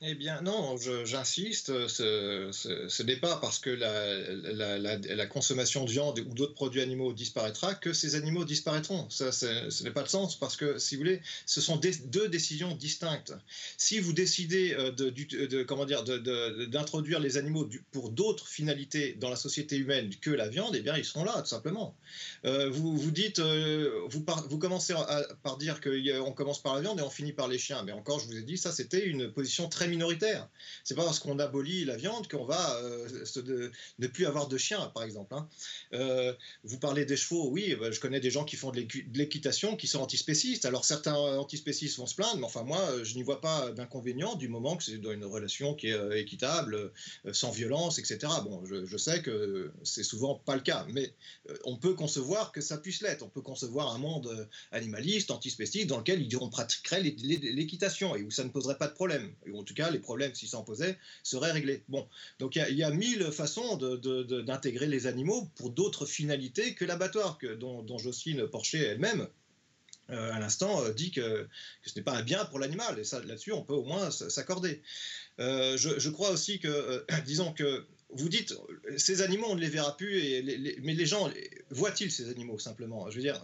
Eh bien, non, j'insiste, ce, n'est pas parce que la, consommation de viande ou d'autres produits animaux disparaîtra que ces animaux disparaîtront. Ça, ce n'est pas de sens parce que, si vous voulez, ce sont deux décisions distinctes. Si vous décidez euh, de, comment dire, d'introduire les animaux pour d'autres finalités dans la société humaine que la viande, eh bien, ils seront là, tout simplement. Euh, vous, dites, euh, vous commencez par dire qu'on commence par la viande et on finit par les chiens. Mais encore, je vous ai dit, ça, c'était une position très minoritaire. C'est pas parce qu'on abolit la viande qu'on va euh, ne plus avoir de chiens, par exemple. Hein. Euh, vous parlez des chevaux, oui, bah, je connais des gens qui font de l'équitation qui sont antispécistes. Alors certains antispécistes vont se plaindre, mais enfin moi, je n'y vois pas d'inconvénient du moment que c'est dans une relation qui est euh, équitable, sans violence, etc. Bon, je, sais que c'est souvent pas le cas, mais on peut concevoir que ça puisse l'être. On peut concevoir un monde animaliste, antispéciste, dans lequel on pratiquerait l'équitation et où ça ne poserait pas de problème. Ou en tout les problèmes, s'ils s'en posaient, seraient réglés. Bon, donc il y, a mille façons d'intégrer les animaux pour d'autres finalités que l'abattoir, dont, dont Jocelyne Porcher elle-même euh, à l'instant, euh, dit que, ce n'est pas un bien pour l'animal. Et ça, là-dessus, on peut au moins s'accorder. Euh, je, crois aussi que, disons que vous dites, ces animaux, on ne les verra plus, mais les gens, voient-ils ces animaux simplement? Je veux dire,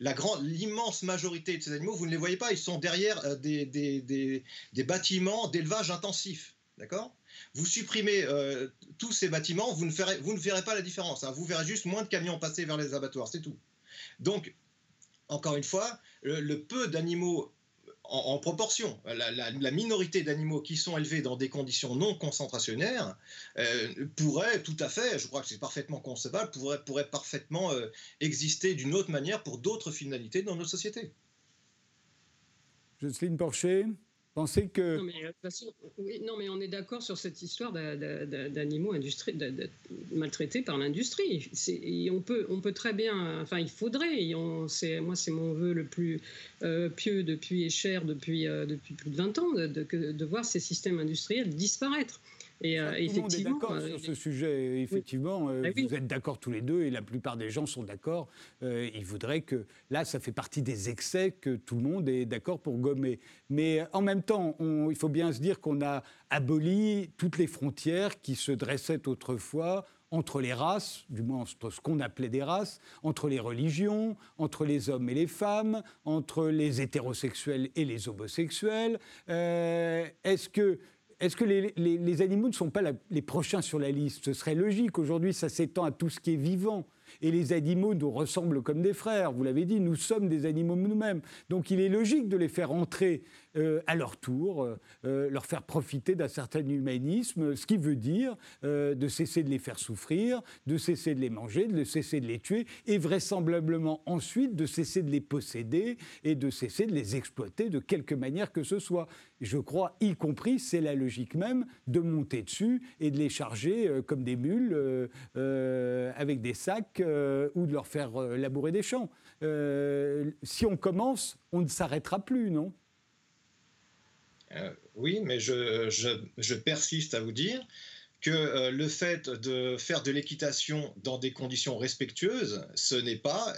l'immense majorité de ces animaux, vous ne les voyez pas, ils sont derrière euh, des, des, bâtiments d'élevage intensif. D'accord? Vous supprimez euh, tous ces bâtiments, vous ne, ferez, vous ne verrez pas la différence. Hein. vous verrez juste moins de camions passer vers les abattoirs, c'est tout. Donc, encore une fois, le peu d'animaux en, proportion. La, minorité d'animaux qui sont élevés dans des conditions non concentrationnaires euh, pourrait tout à fait, je crois que c'est parfaitement concevable, pourrait, pourrait parfaitement euh, exister d'une autre manière pour d'autres finalités dans nos sociétés. Jocelyne Porcher Pensez que. Non mais, euh, non, mais on est d'accord sur cette histoire d'animaux maltraités par l'industrie. On peut, on peut très bien. Enfin, il faudrait. Moi, c'est mon vœu le plus euh, pieux depuis et cher depuis, euh, plus de 20 ans de, voir ces systèmes industriels disparaître. Et, tout le monde est d'accord sur ce sujet. Effectivement, ah vous êtes d'accord tous les deux et la plupart des gens sont d'accord. ils voudraient que là, ça fait partie des excès que tout le monde est d'accord pour gommer. Mais en même temps, il faut bien se dire qu'on a aboli toutes les frontières qui se dressaient autrefois entre les races, du moins entre ce qu'on appelait des races, entre les religions, entre les hommes et les femmes, entre les hétérosexuels et les homosexuels. Euh, est-ce que est-ce que les, animaux ne sont pas les prochains sur la liste? Ce serait logique. Aujourd'hui, ça s'étend à tout ce qui est vivant. Et les animaux nous ressemblent comme des frères. Vous l'avez dit, nous sommes des animaux nous-mêmes. Donc il est logique de les faire entrer euh, à leur tour, euh, euh, leur faire profiter d'un certain humanisme, ce qui veut dire de cesser de les faire souffrir, de cesser de les manger, de cesser de les tuer, et vraisemblablement ensuite de cesser de les posséder et de cesser de les exploiter de quelque manière que ce soit. Je crois, y compris, c'est la logique même de monter dessus et de les charger comme des mules avec des sacs ou de leur faire labourer des champs. si on commence, on ne s'arrêtera plus, non? Euh, oui, mais je, persiste à vous dire que euh, le fait de faire de l'équitation dans des conditions respectueuses, ce n'est pas...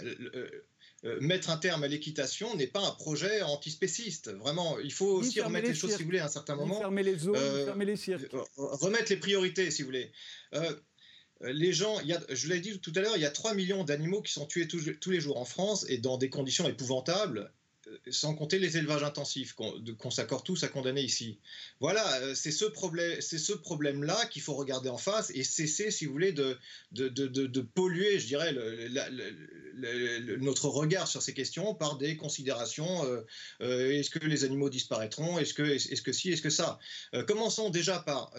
Euh, mettre un terme à l'équitation n'est pas un projet antispéciste. Vraiment, il faut aussi remettre les, choses, si vous voulez, à un certain moment. Fermer les zones, fermer les cirques. remettre les priorités, si vous voulez. les gens, il y a, je l'ai dit tout à l'heure, il y a 3 millions d'animaux qui sont tués tous, les jours en France et dans des conditions épouvantables sans compter les élevages intensifs qu'on s'accorde tous à condamner ici. Voilà, euh, c'est ce problème, c'est ce problème-là qu'il faut regarder en face et cesser, si vous voulez, de, polluer, je dirais, notre regard sur ces questions par des considérations. Euh, euh, est-ce que les animaux disparaîtront Est-ce que, est-ce que si Est-ce que ça Commençons déjà par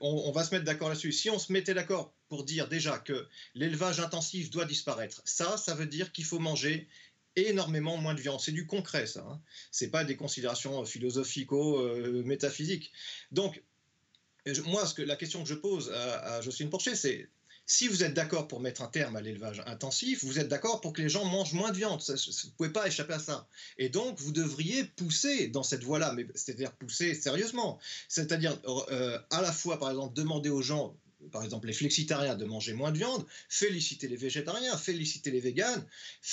on, va se mettre d'accord là-dessus. Si on se mettait d'accord pour dire déjà que l'élevage intensif doit disparaître, ça, ça veut dire qu'il faut manger énormément moins de viande. C'est du concret, ça. Hein. C'est pas des considérations philosophico-métaphysiques. Donc, moi, ce que, la question que je pose à, Jocelyne Porcher, c'est si vous êtes d'accord pour mettre un terme à l'élevage intensif, vous êtes d'accord pour que les gens mangent moins de viande. vous ne pouvez pas échapper à ça. Et donc, vous devriez pousser dans cette voie-là, mais c'est-à-dire pousser sérieusement. C'est-à-dire euh, à la fois, par exemple, demander aux gens par exemple les flexitariens de manger moins de viande, féliciter les végétariens, féliciter les véganes,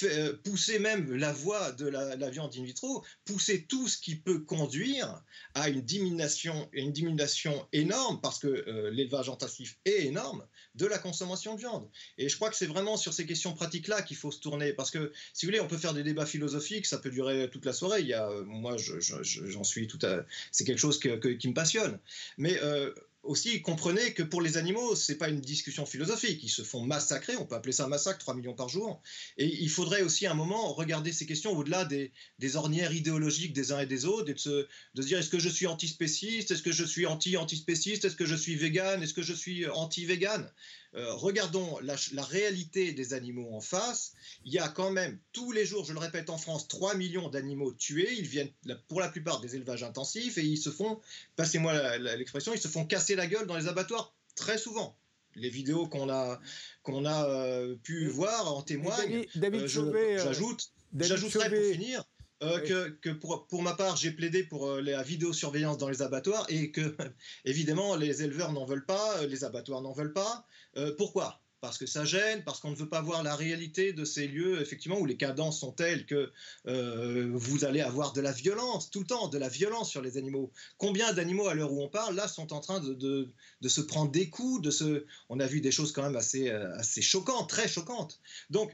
euh, pousser même la voie de la, viande in vitro, pousser tout ce qui peut conduire à une diminution, une diminution énorme, parce que euh, l'élevage intensif est énorme, de la consommation de viande. Et je crois que c'est vraiment sur ces questions pratiques-là qu'il faut se tourner, parce que si vous voulez, on peut faire des débats philosophiques, ça peut durer toute la soirée. Il y a, moi, j'en suis tout à... C'est quelque chose qui me passionne. Mais euh, aussi, comprenez que pour les animaux, ce n'est pas une discussion philosophique. Ils se font massacrer, on peut appeler ça un massacre, 3 millions par jour. Et il faudrait aussi un moment regarder ces questions au-delà des, ornières idéologiques des uns et des autres, et de se, de se dire est-ce que je suis antispéciste, est-ce que je suis anti-antispéciste, est-ce que je suis vegan, est-ce que je suis anti-vegan? Euh, regardons la, réalité des animaux en face. Il y a quand même tous les jours, je le répète, en France, 3 millions d'animaux tués. Ils viennent pour la plupart des élevages intensifs et ils se font, passez-moi l'expression, ils se font casser la gueule dans les abattoirs très souvent. Les vidéos qu'on a, qu'on a euh, pu voir en témoignent. David, euh, J'ajoute, j'ajouterais pour finir. Que, que pour, pour, ma part, j'ai plaidé pour la vidéosurveillance dans les abattoirs et que, évidemment, les éleveurs n'en veulent pas, les abattoirs n'en veulent pas. Euh, pourquoi? Parce que ça gêne, parce qu'on ne veut pas voir la réalité de ces lieux, effectivement, où les cadences sont telles que euh, vous allez avoir de la violence, tout le temps, de la violence sur les animaux. Combien d'animaux, à l'heure où on parle, là, sont en train de, se prendre des coups de ce... On a vu des choses quand même assez, euh, assez choquantes, très choquantes. Donc,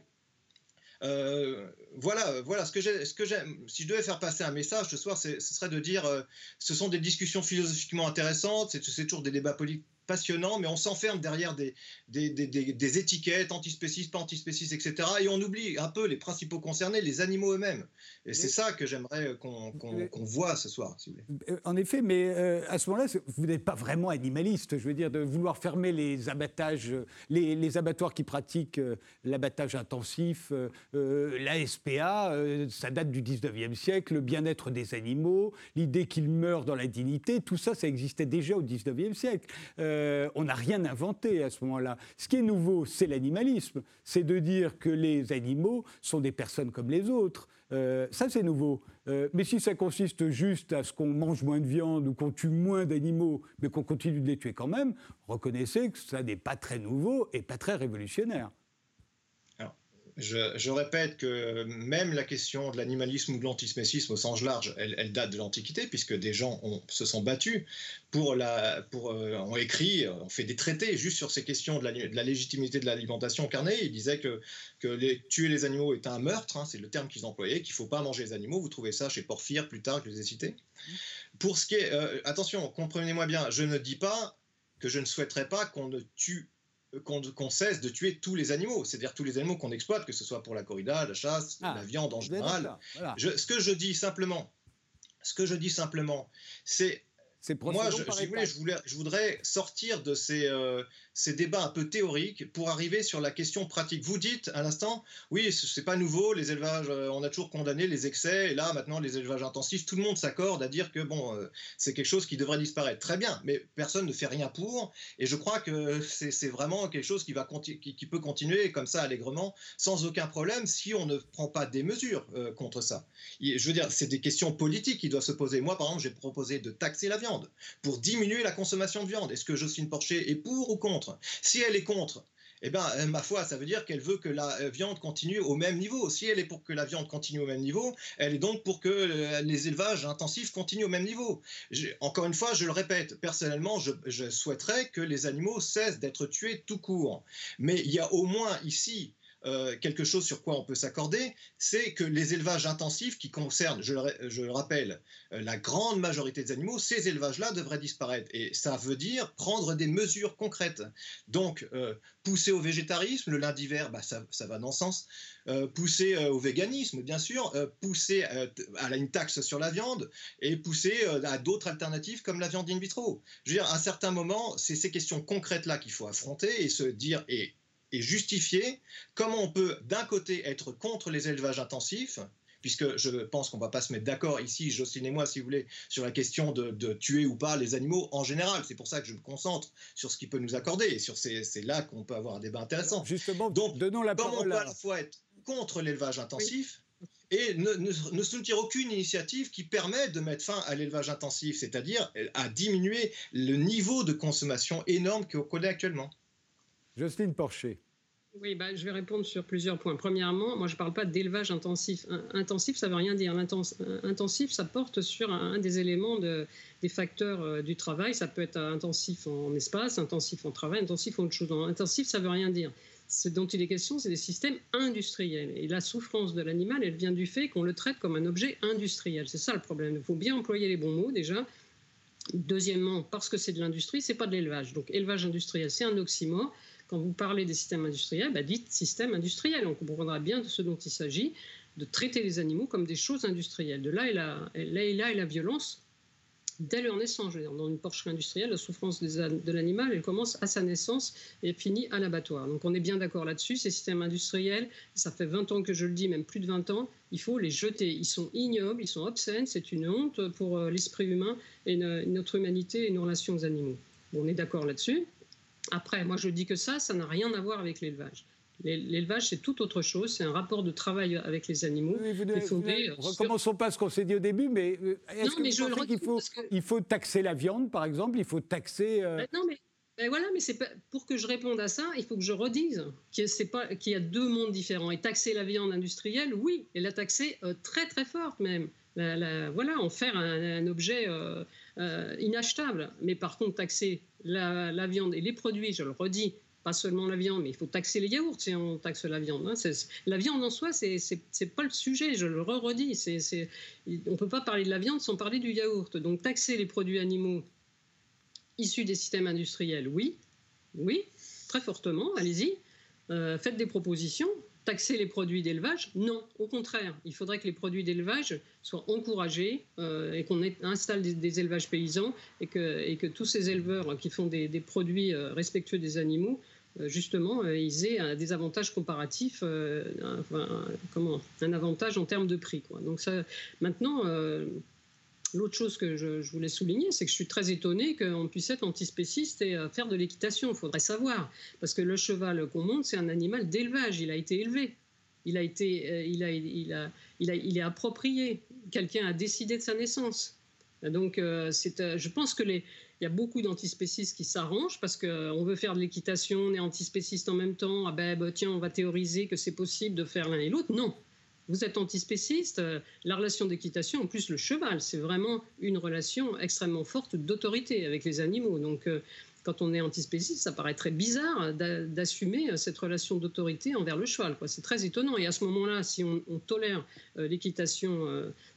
voilà, voilà ce que j'ai. Ce que j'aime. Si je devais faire passer un message ce soir, ce serait de dire, ce sont des discussions philosophiquement intéressantes. C'est toujours des débats politiques passionnant, mais on s'enferme derrière des, des, des, des, étiquettes antispécistes, pas antispécistes, etc. Et on oublie un peu les principaux concernés, les animaux eux-mêmes. Et c'est ça que j'aimerais qu'on voit ce soir, si vous voulez. Euh, en effet, mais euh, à ce moment-là, vous n'êtes pas vraiment animaliste. Je veux dire, de vouloir fermer les abattages, les, les abattoirs qui pratiquent euh, l'abattage intensif, la SPA, ça date du 19e siècle, le bien-être des animaux, l'idée qu'ils meurent dans la dignité, tout ça, ça existait déjà au 19e siècle. Euh, on n'a rien inventé à ce moment-là. Ce qui est nouveau, c'est l'animalisme. C'est de dire que les animaux sont des personnes comme les autres. Euh, ça, c'est nouveau. Euh, mais si ça consiste juste à ce qu'on mange moins de viande ou qu'on tue moins d'animaux, mais qu'on continue de les tuer quand même, reconnaissez que ça n'est pas très nouveau et pas très révolutionnaire. Je, répète que même la question de l'animalisme ou de l'antispécisme au sens large, elle, date de l'Antiquité, puisque des gens se sont battus pour la, euh, ont écrit, ont fait des traités juste sur ces questions de la, légitimité de l'alimentation. Carnet, il disait que, que tuer les animaux est un meurtre, hein, c'est le terme qu'ils employaient, qu'il ne faut pas manger les animaux. Vous trouvez ça chez Porphyre, plus tard, je les ai cités. Pour ce qui est, euh, attention, comprenez-moi bien, je ne dis pas que je ne souhaiterais pas qu'on ne tue qu'on cesse de tuer tous les animaux, c'est-à-dire tous les animaux qu'on exploite, que ce soit pour la corrida, la chasse, ah, la viande en général. ce que je dis simplement, ce que je dis simplement, c'est moi, je, je, voudrais sortir de ces, euh, ces, débats un peu théoriques pour arriver sur la question pratique. Vous dites à l'instant, oui, c'est pas nouveau, les élevages, euh, on a toujours condamné les excès, et là, maintenant, les élevages intensifs, tout le monde s'accorde à dire que bon, euh, c'est quelque chose qui devrait disparaître. Très bien, mais personne ne fait rien pour, et je crois que c'est vraiment quelque chose qui, va qui, peut continuer comme ça allègrement, sans aucun problème, si on ne prend pas des mesures contre ça. je veux dire, c'est des questions politiques qui doivent se poser. Moi, par exemple, j'ai proposé de taxer la viande pour diminuer la consommation de viande. Est-ce que Jocelyne Porcher est pour ou contre? Si elle est contre, eh bien, euh, ma foi, ça veut dire qu'elle veut que la euh, viande continue au même niveau. Si elle est pour que la viande continue au même niveau, elle est donc pour que euh, les élevages intensifs continuent au même niveau. Encore une fois, je le répète, personnellement, je souhaiterais que les animaux cessent d'être tués tout court. Mais il y a au moins ici euh, quelque chose sur quoi on peut s'accorder, c'est que les élevages intensifs qui concernent, je le, rappelle, euh, la grande majorité des animaux, ces élevages-là devraient disparaître. Et ça veut dire prendre des mesures concrètes. Donc, euh, pousser au végétarisme, le lundi vert, bah, ça, va dans ce sens. pousser au véganisme, bien sûr. pousser à une taxe sur la viande et pousser à d'autres alternatives comme la viande in vitro. Je veux dire, à un certain moment, c'est ces questions concrètes-là qu'il faut affronter et se dire, et et justifier comment on peut d'un côté être contre les élevages intensifs, puisque je pense qu'on ne va pas se mettre d'accord ici, Jocelyne et moi, si vous voulez, sur la question de, tuer ou pas les animaux en général. C'est pour ça que je me concentre sur ce qui peut nous accorder, et sur c'est là qu'on peut avoir un débat intéressant. justement, donc donnons la comment on peut à la fois être contre l'élevage intensif et ne, ne, soutenir aucune initiative qui permette de mettre fin à l'élevage intensif, c'est-à-dire à diminuer le niveau de consommation énorme qu'on connaît actuellement. Jocelyne Porcher. Oui, bah, je vais répondre sur plusieurs points. Premièrement, moi je ne parle pas d'élevage intensif. Intensif, ça ne veut rien dire. Intensif, ça porte sur un, des éléments des facteurs euh, du travail. Ça peut être intensif en espace, intensif en travail, intensif en autre chose. Intensif, ça ne veut rien dire. Ce dont il est question, c'est des systèmes industriels. Et la souffrance de l'animal, elle vient du fait qu'on le traite comme un objet industriel. C'est ça le problème. Il faut bien employer les bons mots déjà. Deuxièmement, parce que c'est de l'industrie, c'est pas de l'élevage. Donc élevage industriel, c'est un oxymore quand vous parlez des systèmes industriels, bah dites système industriel. On comprendra bien de ce dont il s'agit, de traiter les animaux comme des choses industrielles. De là et la, là et la violence dès leur naissance. dans une porcherie industrielle, la souffrance de l'animal, elle commence à sa naissance et finit à l'abattoir. Donc on est bien d'accord là-dessus. Ces systèmes industriels, ça fait 20 ans que je le dis, même plus de 20 ans, il faut les jeter. Ils sont ignobles, ils sont obscènes, c'est une honte pour euh, l'esprit humain et notre humanité et nos relations aux animaux. on est d'accord là-dessus. Après, moi je dis que ça, ça n'a rien à voir avec l'élevage. L'élevage, c'est tout autre chose. C'est un rapport de travail avec les animaux. Oui, vous ne recommençons pas ce qu'on s'est dit au début, mais euh, est-ce que vous pensez qu'il faut, il faut taxer la viande, par exemple Il faut taxer... Euh, ben non, mais ben voilà, mais c'est pour que je réponde à ça, il faut que je redise qu'il y a deux mondes différents. Et taxer la viande industrielle, oui, et la taxer euh, très très forte même. voilà, en faire un, objet inachetable. Mais par contre, taxer la, viande et les produits, je le redis, pas seulement la viande, mais il faut taxer les yaourts si on taxe la viande. Hein. La viande en soi, c'est pas le sujet, je le redis. on ne peut pas parler de la viande sans parler du yaourt. Donc taxer les produits animaux issus des systèmes industriels, oui, oui, très fortement, allez-y. Euh, faites des propositions, Taxer les produits d'élevage Non, au contraire. Il faudrait que les produits d'élevage soient encouragés euh, et qu'on installe des, élevages paysans et que, tous ces éleveurs qui font des, produits euh, respectueux des animaux, euh, justement, ils aient des avantages comparatifs, un, comment, un avantage en termes de prix. Quoi. Donc ça, maintenant, L'autre chose que je, voulais souligner, c'est que je suis très étonné qu'on puisse être antispéciste et euh, faire de l'équitation. Il faudrait savoir. Parce que le cheval qu'on monte, c'est un animal d'élevage. Il a été élevé. Il a été, il a, il a, il a, il est approprié. Quelqu'un a décidé de sa naissance. Donc, c'est, je pense que les, il y a beaucoup d'antispécistes qui s'arrangent parce qu'on veut faire de l'équitation, on est antispéciste en même temps. Ah ben, ben, tiens, on va théoriser que c'est possible de faire l'un et l'autre. Non, vous êtes antispéciste. Euh, la relation d'équitation, en plus le cheval, c'est vraiment une relation extrêmement forte d'autorité avec les animaux. Donc, euh, quand on est antispéciste, ça paraît très bizarre d'assumer euh, cette relation d'autorité envers le cheval. C'est très étonnant. Et à ce moment-là, si on, tolère l'équitation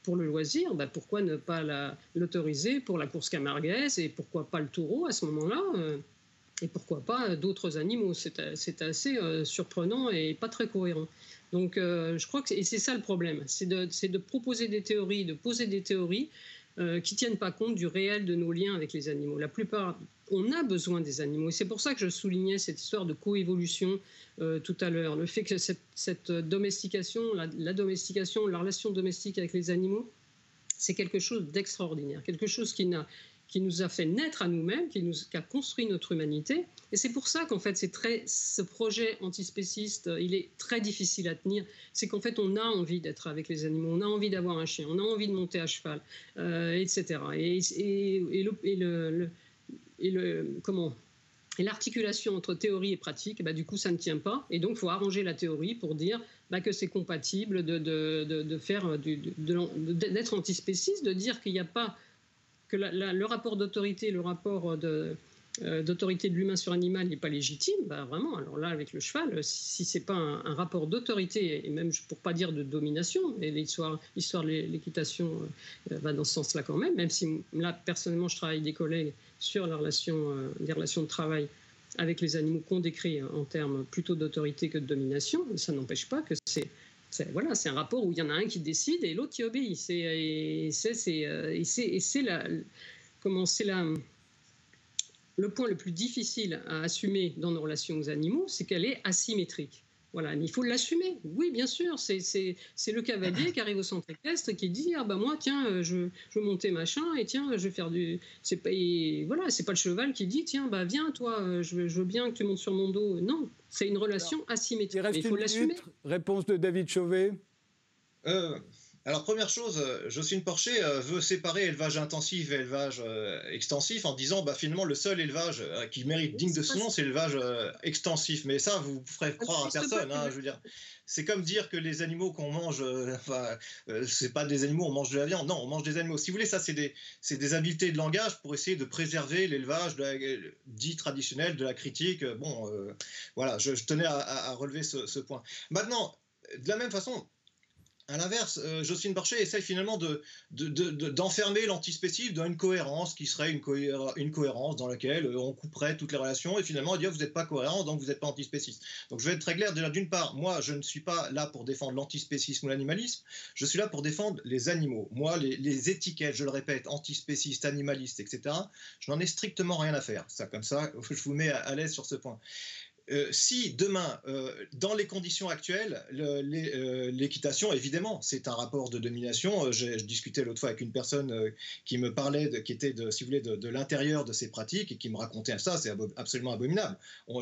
pour le loisir, bah, pourquoi ne pas l'autoriser pour la course camarguaise et pourquoi pas le taureau à ce moment-là et pourquoi pas d'autres animaux? C'est assez surprenant et pas très cohérent. Donc je crois que c'est ça le problème, c'est de, proposer des théories, de poser des théories euh, qui tiennent pas compte du réel de nos liens avec les animaux. La plupart, on a besoin des animaux. Et c'est pour ça que je soulignais cette histoire de coévolution euh, tout à l'heure. Le fait que cette, domestication, la, domestication, la relation domestique avec les animaux, c'est quelque chose d'extraordinaire, quelque chose qui n'a qui nous a fait naître à nous-mêmes, qui, nous, a construit notre humanité. Et c'est pour ça qu'en fait, c'est très, ce projet antispéciste, il est très difficile à tenir. C'est qu'en fait, on a envie d'être avec les animaux, on a envie d'avoir un chien, on a envie de monter à cheval, euh, etc. Et, le, comment et l'articulation entre théorie et pratique, bah, du coup, ça ne tient pas. Et donc, il faut arranger la théorie pour dire bah, que c'est compatible de, de, de, faire d'être antispéciste, de dire qu'il n'y a pas que le rapport d'autorité, le rapport de, euh, d'autorité de l'humain sur l'animal n'est pas légitime, bah vraiment, alors là, avec le cheval, si c'est pas un, rapport d'autorité, et même pour pas dire de domination, et l'histoire, de l'équitation euh, va dans ce sens-là quand même, même si là, personnellement, je travaille des collègues sur la relation, euh, les relations de travail avec les animaux qu'on décrit en termes plutôt d'autorité que de domination, ça n'empêche pas que c'est c'est voilà, c'est un rapport où il y en a un qui décide et l'autre qui obéit. Et c'est la comment c'est la le point le plus difficile à assumer dans nos relations aux animaux, c'est qu'elle est asymétrique. Voilà, mais il faut l'assumer. Oui, bien sûr, c'est le cavalier qui arrive au centre équestre et qui dit ah ben moi tiens euh, je, je veux monter machin et tiens je vais faire du c'est pas voilà c'est pas le cheval qui dit tiens bah viens toi euh, je veux, je veux bien que tu montes sur mon dos. Non, c'est une relation asymétrique. Il, faut l'assumer. Réponse de David Chauvet. Euh, alors, première chose, euh, Jocelyne Porcher euh, veut séparer élevage intensif et élevage euh, extensif en disant bah, finalement le seul élevage qui mérite digne de ce nom, c'est l'élevage extensif. Mais ça, vous ne ferez croire à personne. Hein, je veux dire, c'est comme dire que les animaux qu'on mange, enfin, c'est pas des animaux, on mange de la viande. Non, on mange des animaux. Si vous voulez, ça, c'est des, des, habiletés de langage pour essayer de préserver l'élevage dit traditionnel de la critique. Bon, voilà, je, tenais à, relever ce, ce point. Maintenant, de la même façon, à l'inverse, euh, Jocelyne Barchet essaye finalement d'enfermer de, l'antispécif dans une cohérence qui serait une, cohérence dans laquelle euh, on couperait toutes les relations et finalement dire vous n'êtes pas cohérent donc vous n'êtes pas antispéciste. Donc je vais être très clair d'une part, moi je ne suis pas là pour défendre l'antispécisme ou l'animalisme, je suis là pour défendre les animaux. Moi les, étiquettes, je le répète, antispéciste, animaliste, etc., je n'en ai strictement rien à faire. Ça comme ça, je vous mets à l'aise sur ce point. Euh, si demain, euh, dans les conditions actuelles, euh, l'équitation, évidemment, c'est un rapport de domination. Je, discutais l'autre fois avec une personne qui me parlait, de, qui était, de, si vous voulez, de, l'intérieur de ces pratiques et qui me racontait ça. C'est absolument abominable.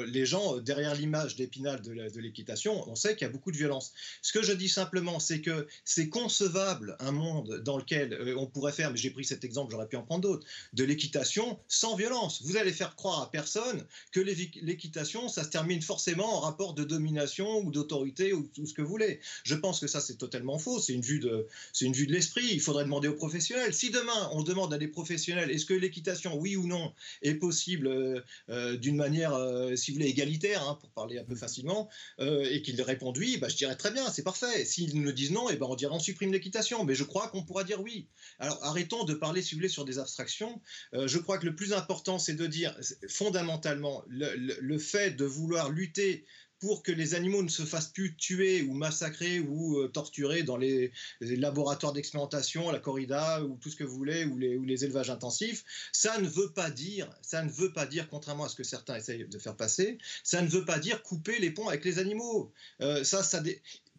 les gens, derrière l'image d'épinal de l'équitation, on sait qu'il y a beaucoup de violence. Ce que je dis simplement, c'est que c'est concevable un monde dans lequel on pourrait faire, mais j'ai pris cet exemple, j'aurais pu en prendre d'autres, de l'équitation sans violence. Vous allez faire croire à personne que l'équitation, ça se termine forcément en rapport de domination ou d'autorité ou tout ce que vous voulez. Je pense que ça c'est totalement faux. C'est une vue de, c'est une vue de l'esprit. Il faudrait demander aux professionnels. Si demain on demande à des professionnels, est-ce que l'équitation, oui ou non, est possible euh, euh, d'une manière, euh, si vous voulez, égalitaire, hein, pour parler un peu facilement, et qu'ils répondent oui, bah, je dirais très bien, c'est parfait. S'ils nous disent non, et eh ben on dirait on supprime l'équitation. Mais je crois qu'on pourra dire oui. Alors arrêtons de parler, si vous voulez, sur des abstractions. je crois que le plus important, c'est de dire fondamentalement le, le fait de vous vouloir lutter pour que les animaux ne se fassent plus tuer ou massacrer ou euh, torturer dans les, laboratoires d'expérimentation, la corrida ou tout ce que vous voulez, ou les, ou les, élevages intensifs, ça ne veut pas dire, ça ne veut pas dire, contrairement à ce que certains essayent de faire passer, ça ne veut pas dire couper les ponts avec les animaux. Euh, ça, ça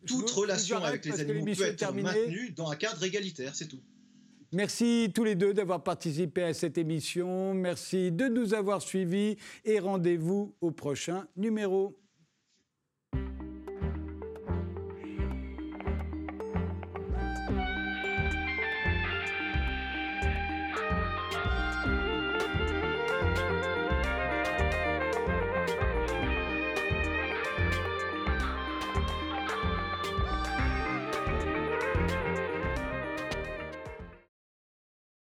toute relation avec les animaux peut être maintenue dans un cadre égalitaire, c'est tout. Merci tous les deux d'avoir participé à cette émission. Merci de nous avoir suivis et rendez-vous au prochain numéro.